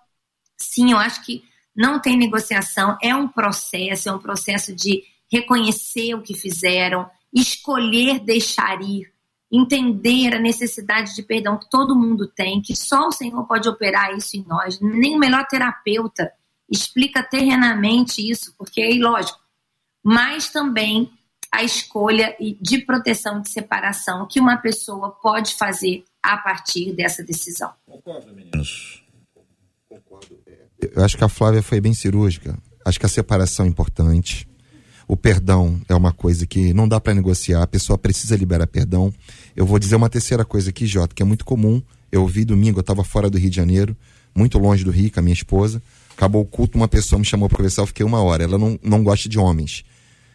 sim, eu acho que não tem negociação, é um processo, é um processo de reconhecer o que fizeram, escolher deixar ir, entender a necessidade de perdão que todo mundo tem, que só o Senhor pode operar isso em nós, nem o melhor terapeuta explica terrenamente isso, porque é ilógico. Mas também a escolha de proteção de separação que uma pessoa pode fazer a partir dessa decisão. Concordo, meninos. Concordo. Eu acho que a Flávia foi bem cirúrgica. Acho que a separação é importante. O perdão é uma coisa que não dá para negociar, a pessoa precisa liberar perdão. Eu vou dizer uma terceira coisa aqui, Jota, que é muito comum. Eu ouvi domingo, eu estava fora do Rio de Janeiro, muito longe do Rio, com a minha esposa. Acabou o culto, uma pessoa me chamou para conversar, eu fiquei uma hora. Ela não, não gosta de homens.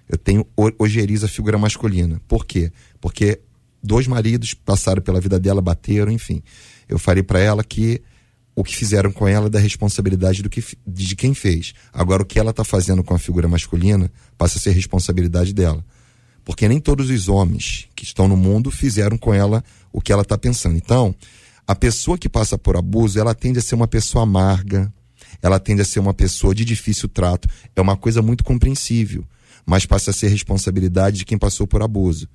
Eu tenho ojeriza a figura masculina. Por quê? Porque dois maridos passaram pela vida dela, bateram, enfim. Eu falei para ela que o que fizeram com ela é da responsabilidade do que, de quem fez. Agora, o que ela está fazendo com a figura masculina passa a ser responsabilidade dela. Porque nem todos os homens que estão no mundo fizeram com ela o que ela está pensando. Então, a pessoa que passa por abuso, ela tende a ser uma pessoa amarga, ela tende a ser uma pessoa de difícil trato. É uma coisa muito compreensível, mas passa a ser responsabilidade de quem passou por abuso.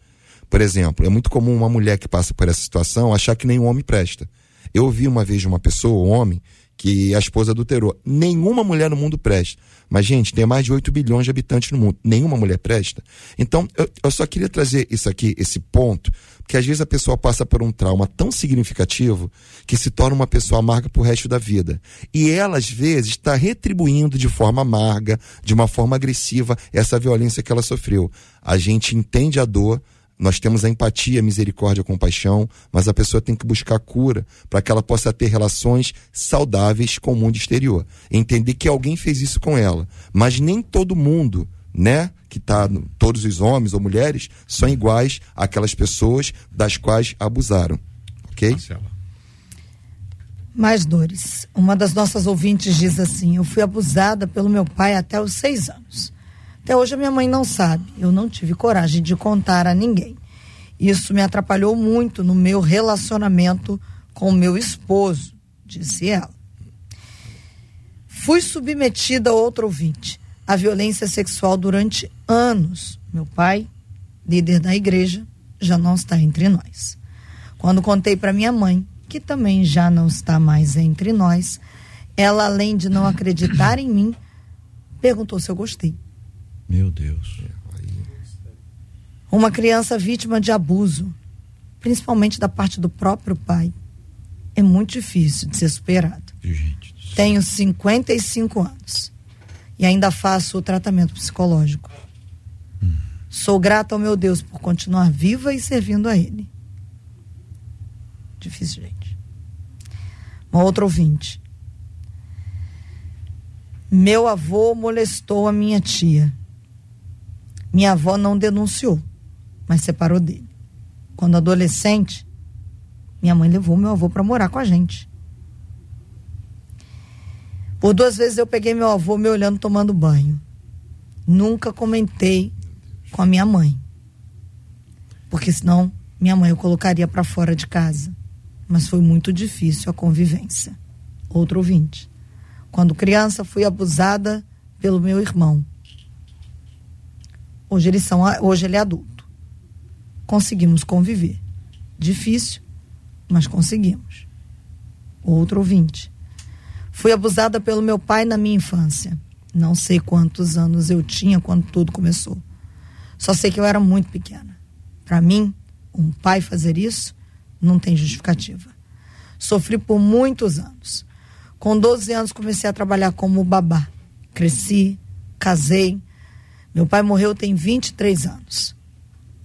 Por exemplo, é muito comum uma mulher que passa por essa situação achar que nenhum homem presta. Eu ouvi uma vez de uma pessoa, um homem, que a esposa adulterou. Nenhuma mulher no mundo presta. Mas, gente, tem mais de 8 bilhões de habitantes no mundo. Nenhuma mulher presta. Então, eu, eu só queria trazer isso aqui, esse ponto, porque às vezes a pessoa passa por um trauma tão significativo que se torna uma pessoa amarga pro resto da vida. E ela, às vezes, está retribuindo de forma amarga, de uma forma agressiva, essa violência que ela sofreu. A gente entende a dor, nós temos a empatia, a misericórdia, a compaixão, mas a pessoa tem que buscar cura para que ela possa ter relações saudáveis com o mundo exterior. Entender que alguém fez isso com ela. Mas nem todo mundo, né, que está, todos os homens ou mulheres, são iguais àquelas pessoas das quais abusaram. Ok? Marcela. Mais dores. Uma das nossas ouvintes diz assim: Eu fui abusada pelo meu pai até os seis anos. Até hoje a minha mãe não sabe. Eu não tive coragem de contar a ninguém. Isso me atrapalhou muito no meu relacionamento com meu esposo, disse ela. Fui submetida a outro ouvinte, à violência sexual durante anos. Meu pai, líder da igreja, já não está entre nós. Quando contei para minha mãe, que também já não está mais entre nós, ela, além de não acreditar em mim, perguntou se eu gostei. Meu Deus. Uma criança vítima de abuso, principalmente da parte do próprio pai, é muito difícil de ser superado. Gente. Tenho 55 anos e ainda faço o tratamento psicológico. Hum. Sou grata ao meu Deus por continuar viva e servindo a Ele. Difícil, gente. Uma outra ouvinte. Meu avô molestou a minha tia. Minha avó não denunciou, mas separou dele. Quando adolescente, minha mãe levou meu avô para morar com a gente. Por duas vezes eu peguei meu avô me olhando tomando banho. Nunca comentei com a minha mãe. Porque senão minha mãe eu colocaria para fora de casa. Mas foi muito difícil a convivência. Outro ouvinte. Quando criança fui abusada pelo meu irmão. Hoje eles são, hoje ele é adulto. Conseguimos conviver. Difícil, mas conseguimos. Outro ouvinte. Fui abusada pelo meu pai na minha infância. Não sei quantos anos eu tinha quando tudo começou. Só sei que eu era muito pequena. Para mim, um pai fazer isso não tem justificativa. Sofri por muitos anos. Com 12 anos comecei a trabalhar como babá. Cresci, casei, meu pai morreu tem 23 anos.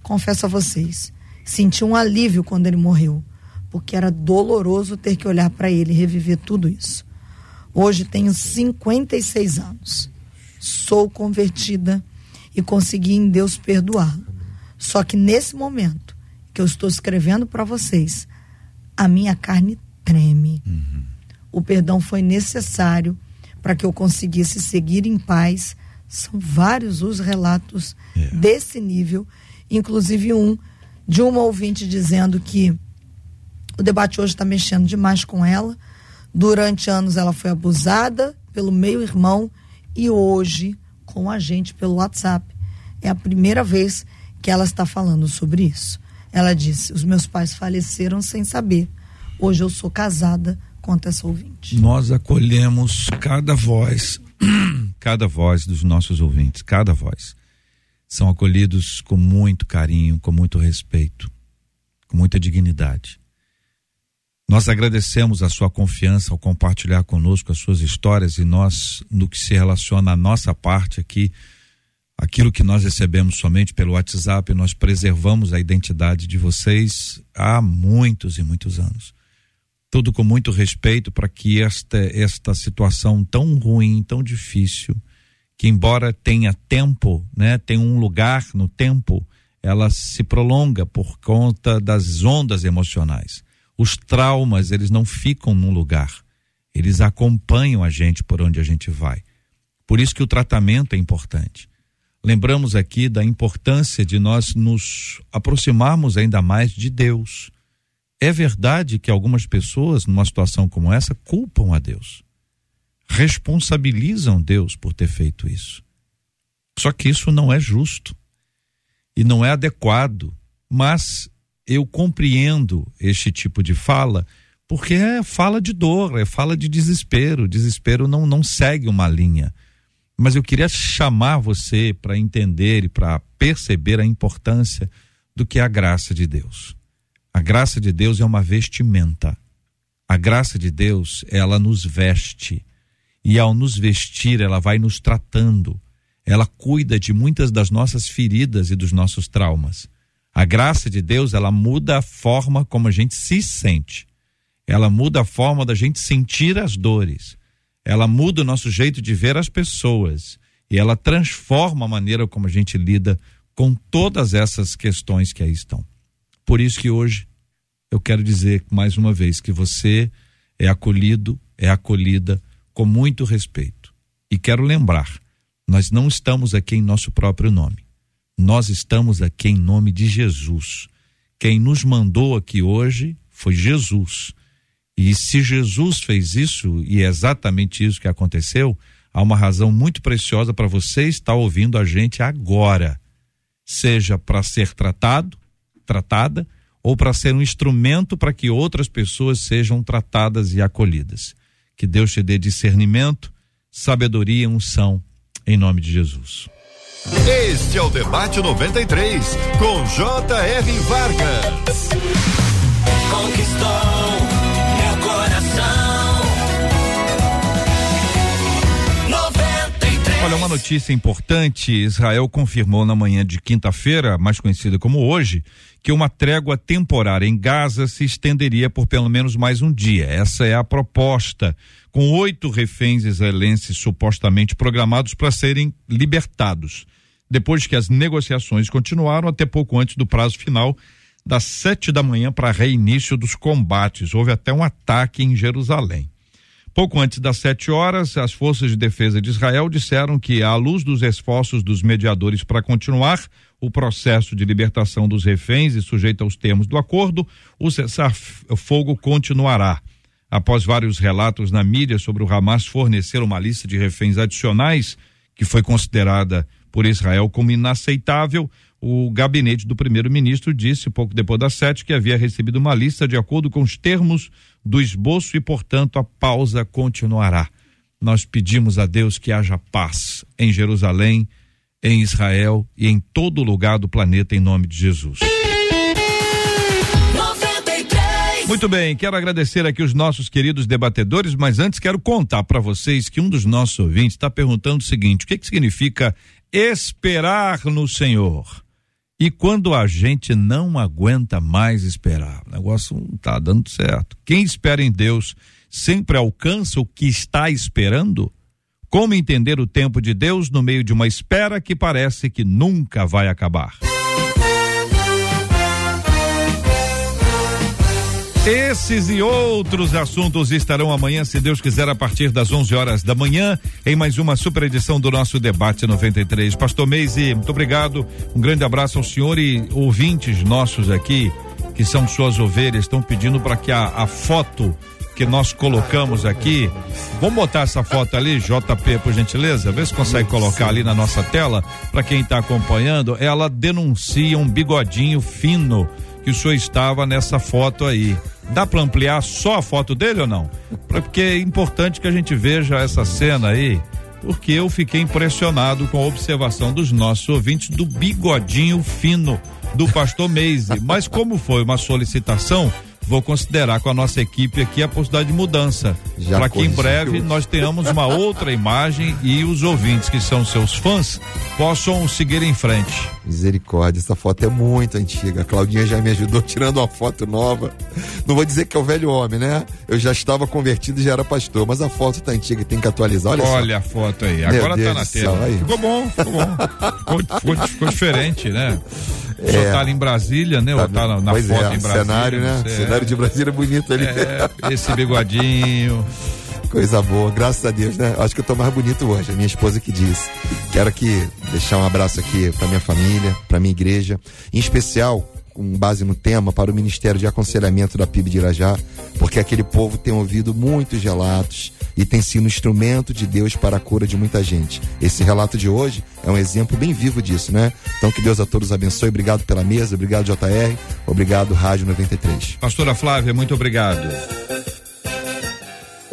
Confesso a vocês, senti um alívio quando ele morreu, porque era doloroso ter que olhar para ele e reviver tudo isso. Hoje tenho 56 anos. Sou convertida e consegui em Deus perdoá-lo. Só que nesse momento que eu estou escrevendo para vocês, a minha carne treme. Uhum. O perdão foi necessário para que eu conseguisse seguir em paz são vários os relatos é. desse nível, inclusive um de uma ouvinte dizendo que o debate hoje está mexendo demais com ela. Durante anos ela foi abusada pelo meio-irmão e hoje com a gente pelo WhatsApp. É a primeira vez que ela está falando sobre isso. Ela disse: Os meus pais faleceram sem saber. Hoje eu sou casada com essa ouvinte. Nós acolhemos cada voz cada voz dos nossos ouvintes, cada voz, são acolhidos com muito carinho, com muito respeito, com muita dignidade. Nós agradecemos a sua confiança ao compartilhar conosco as suas histórias e nós, no que se relaciona à nossa parte aqui, aquilo que nós recebemos somente pelo WhatsApp, nós preservamos a identidade de vocês há muitos e muitos anos tudo com muito respeito para que esta, esta situação tão ruim, tão difícil, que embora tenha tempo, né, tem um lugar no tempo, ela se prolonga por conta das ondas emocionais. Os traumas, eles não ficam num lugar, eles acompanham a gente por onde a gente vai. Por isso que o tratamento é importante. Lembramos aqui da importância de nós nos aproximarmos ainda mais de Deus é verdade que algumas pessoas, numa situação como essa, culpam a Deus, responsabilizam Deus por ter feito isso. Só que isso não é justo e não é adequado, mas eu compreendo este tipo de fala porque é fala de dor, é fala de desespero. Desespero não, não segue uma linha. Mas eu queria chamar você para entender e para perceber a importância do que é a graça de Deus. A graça de Deus é uma vestimenta. A graça de Deus, ela nos veste. E ao nos vestir, ela vai nos tratando. Ela cuida de muitas das nossas feridas e dos nossos traumas. A graça de Deus, ela muda a forma como a gente se sente. Ela muda a forma da gente sentir as dores. Ela muda o nosso jeito de ver as pessoas. E ela transforma a maneira como a gente lida com todas essas questões que aí estão. Por isso que hoje eu quero dizer mais uma vez que você é acolhido, é acolhida com muito respeito. E quero lembrar, nós não estamos aqui em nosso próprio nome. Nós estamos aqui em nome de Jesus. Quem nos mandou aqui hoje foi Jesus. E se Jesus fez isso, e é exatamente isso que aconteceu, há uma razão muito preciosa para você estar ouvindo a gente agora. Seja para ser tratado, tratada, ou para ser um instrumento para que outras pessoas sejam tratadas e acolhidas. Que Deus te dê discernimento, sabedoria e unção, em nome de Jesus. Este é o Debate 93, com J.R. Vargas. Conquistou meu coração. Olha, uma notícia importante: Israel confirmou na manhã de quinta-feira, mais conhecida como hoje, que uma trégua temporária em Gaza se estenderia por pelo menos mais um dia. Essa é a proposta, com oito reféns israelenses supostamente programados para serem libertados. Depois que as negociações continuaram até pouco antes do prazo final, das sete da manhã para reinício dos combates. Houve até um ataque em Jerusalém. Pouco antes das sete horas, as forças de defesa de Israel disseram que, à luz dos esforços dos mediadores para continuar o processo de libertação dos reféns e sujeito aos termos do acordo, o cessar-fogo continuará. Após vários relatos na mídia sobre o Hamas fornecer uma lista de reféns adicionais, que foi considerada por Israel como inaceitável, o gabinete do primeiro-ministro disse, pouco depois das sete, que havia recebido uma lista de acordo com os termos do esboço e, portanto, a pausa continuará. Nós pedimos a Deus que haja paz em Jerusalém, em Israel e em todo lugar do planeta em nome de Jesus. Muito bem, quero agradecer aqui os nossos queridos debatedores, mas antes quero contar para vocês que um dos nossos ouvintes está perguntando o seguinte: o que, que significa esperar no Senhor? E quando a gente não aguenta mais esperar, o negócio não está dando certo. Quem espera em Deus sempre alcança o que está esperando? Como entender o tempo de Deus no meio de uma espera que parece que nunca vai acabar? Esses e outros assuntos estarão amanhã, se Deus quiser, a partir das 11 horas da manhã, em mais uma super edição do nosso Debate 93. Pastor Meise, muito obrigado. Um grande abraço ao senhor e ouvintes nossos aqui, que são suas ovelhas, estão pedindo para que a, a foto que nós colocamos aqui. Vamos botar essa foto ali, JP, por gentileza? Vê se consegue colocar ali na nossa tela, para quem está acompanhando. Ela denuncia um bigodinho fino que o senhor estava nessa foto aí. Dá para ampliar só a foto dele ou não? Porque é importante que a gente veja essa cena aí, porque eu fiquei impressionado com a observação dos nossos ouvintes do bigodinho fino do pastor Meise. Mas como foi uma solicitação, vou considerar com a nossa equipe aqui a possibilidade de mudança. Para que em breve nós tenhamos uma outra imagem e os ouvintes que são seus fãs possam seguir em frente. Misericórdia, essa foto é muito antiga. A Claudinha já me ajudou tirando uma foto nova. Não vou dizer que é o velho homem, né? Eu já estava convertido e já era pastor, mas a foto tá antiga e tem que atualizar. Olha, Olha a foto aí, agora Deus tá na tela. aí. Ficou bom, ficou bom. Ficou, ficou- ficou diferente, né? O senhor É. tá ali em Brasília, né? Ou tá na, na foto é, em Brasília. cenário, né? você- Cenário de Brasília é bonito ali. É, esse bigodinho. Coisa boa, graças a Deus, né? Acho que eu tô mais bonito hoje, a minha esposa que disse. Quero aqui deixar um abraço aqui para minha família, para minha igreja, em especial com base no tema para o Ministério de Aconselhamento da PIB de Irajá, porque aquele povo tem ouvido muitos relatos e tem sido um instrumento de Deus para a cura de muita gente. Esse relato de hoje é um exemplo bem vivo disso, né? Então que Deus a todos abençoe. Obrigado pela mesa, obrigado JR, obrigado Rádio 93. Pastora Flávia, muito obrigado.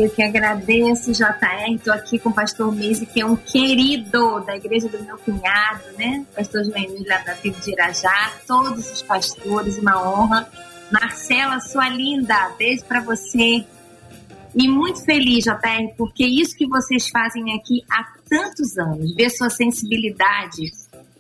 Eu que agradeço, JR. Estou aqui com o pastor Meise, que é um querido da igreja do meu cunhado, né? Pastor Joemir, lá da PIB de Irajá. Todos os pastores, uma honra. Marcela, sua linda, beijo para você. E muito feliz, JR, porque isso que vocês fazem aqui há tantos anos, ver sua sensibilidade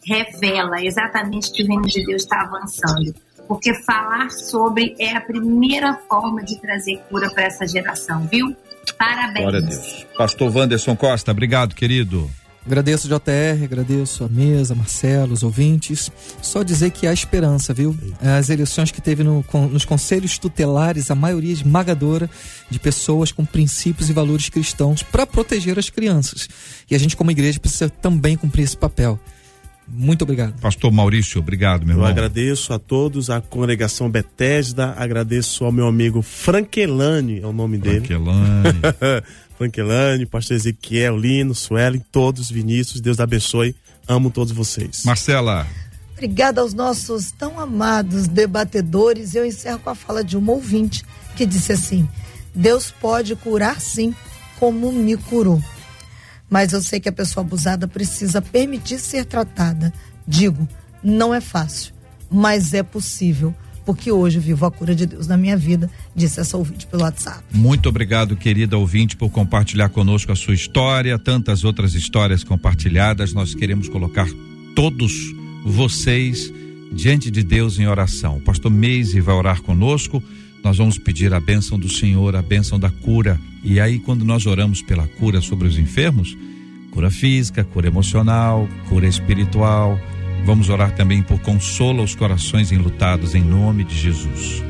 revela exatamente que o reino de Deus está avançando. Porque falar sobre é a primeira forma de trazer cura para essa geração, viu? Parabéns. Glória a Deus. Pastor Wanderson Costa, obrigado, querido. Agradeço JR, agradeço a mesa, Marcelo, os ouvintes. Só dizer que há esperança, viu? As eleições que teve no- com- nos conselhos tutelares, a maioria esmagadora de pessoas com princípios e valores cristãos para proteger as crianças. E a gente, como igreja, precisa também cumprir esse papel. Muito obrigado. Pastor Maurício, obrigado, meu Eu irmão. agradeço a todos, a congregação Bethesda, agradeço ao meu amigo Frankelane, é o nome dele. Frankelane. Frankelane, pastor Ezequiel, Lino, Suelen, todos, Vinícius, Deus abençoe, amo todos vocês. Marcela, Obrigada aos nossos tão amados debatedores. Eu encerro com a fala de um ouvinte que disse assim: Deus pode curar sim, como me curou. Mas eu sei que a pessoa abusada precisa permitir ser tratada. Digo, não é fácil, mas é possível. porque hoje vivo a cura de Deus na minha vida, disse essa ouvinte pelo WhatsApp. Muito obrigado, querida ouvinte, por compartilhar conosco a sua história, tantas outras histórias compartilhadas. Nós queremos colocar todos vocês diante de Deus em oração. O pastor Meise vai orar conosco. Nós vamos pedir a bênção do Senhor, a bênção da cura. E aí, quando nós oramos pela cura sobre os enfermos, cura física, cura emocional, cura espiritual, vamos orar também por consolo aos corações enlutados, em nome de Jesus.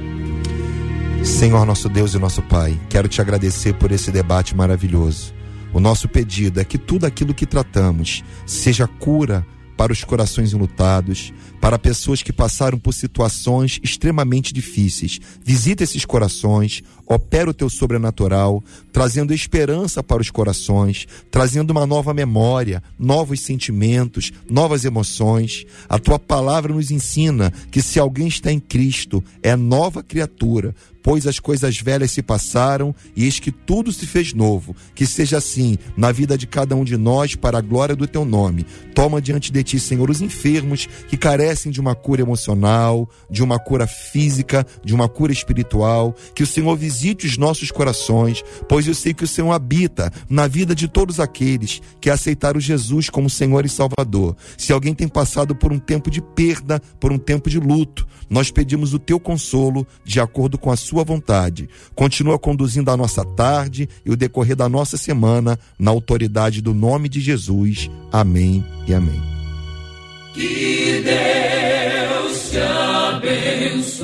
Senhor nosso Deus e nosso Pai, quero te agradecer por esse debate maravilhoso. O nosso pedido é que tudo aquilo que tratamos seja cura para os corações enlutados, para pessoas que passaram por situações extremamente difíceis. Visita esses corações, opera o teu sobrenatural, trazendo esperança para os corações, trazendo uma nova memória, novos sentimentos, novas emoções. A tua palavra nos ensina que se alguém está em Cristo, é nova criatura pois as coisas velhas se passaram e eis que tudo se fez novo. Que seja assim na vida de cada um de nós, para a glória do teu nome. Toma diante de ti, Senhor, os enfermos que carecem de uma cura emocional, de uma cura física, de uma cura espiritual. Que o Senhor visite os nossos corações, pois eu sei que o Senhor habita na vida de todos aqueles que aceitaram Jesus como Senhor e Salvador. Se alguém tem passado por um tempo de perda, por um tempo de luto, nós pedimos o teu consolo de acordo com a sua vontade. Continua conduzindo a nossa tarde e o decorrer da nossa semana na autoridade do nome de Jesus. Amém e amém. Que Deus te abençoe.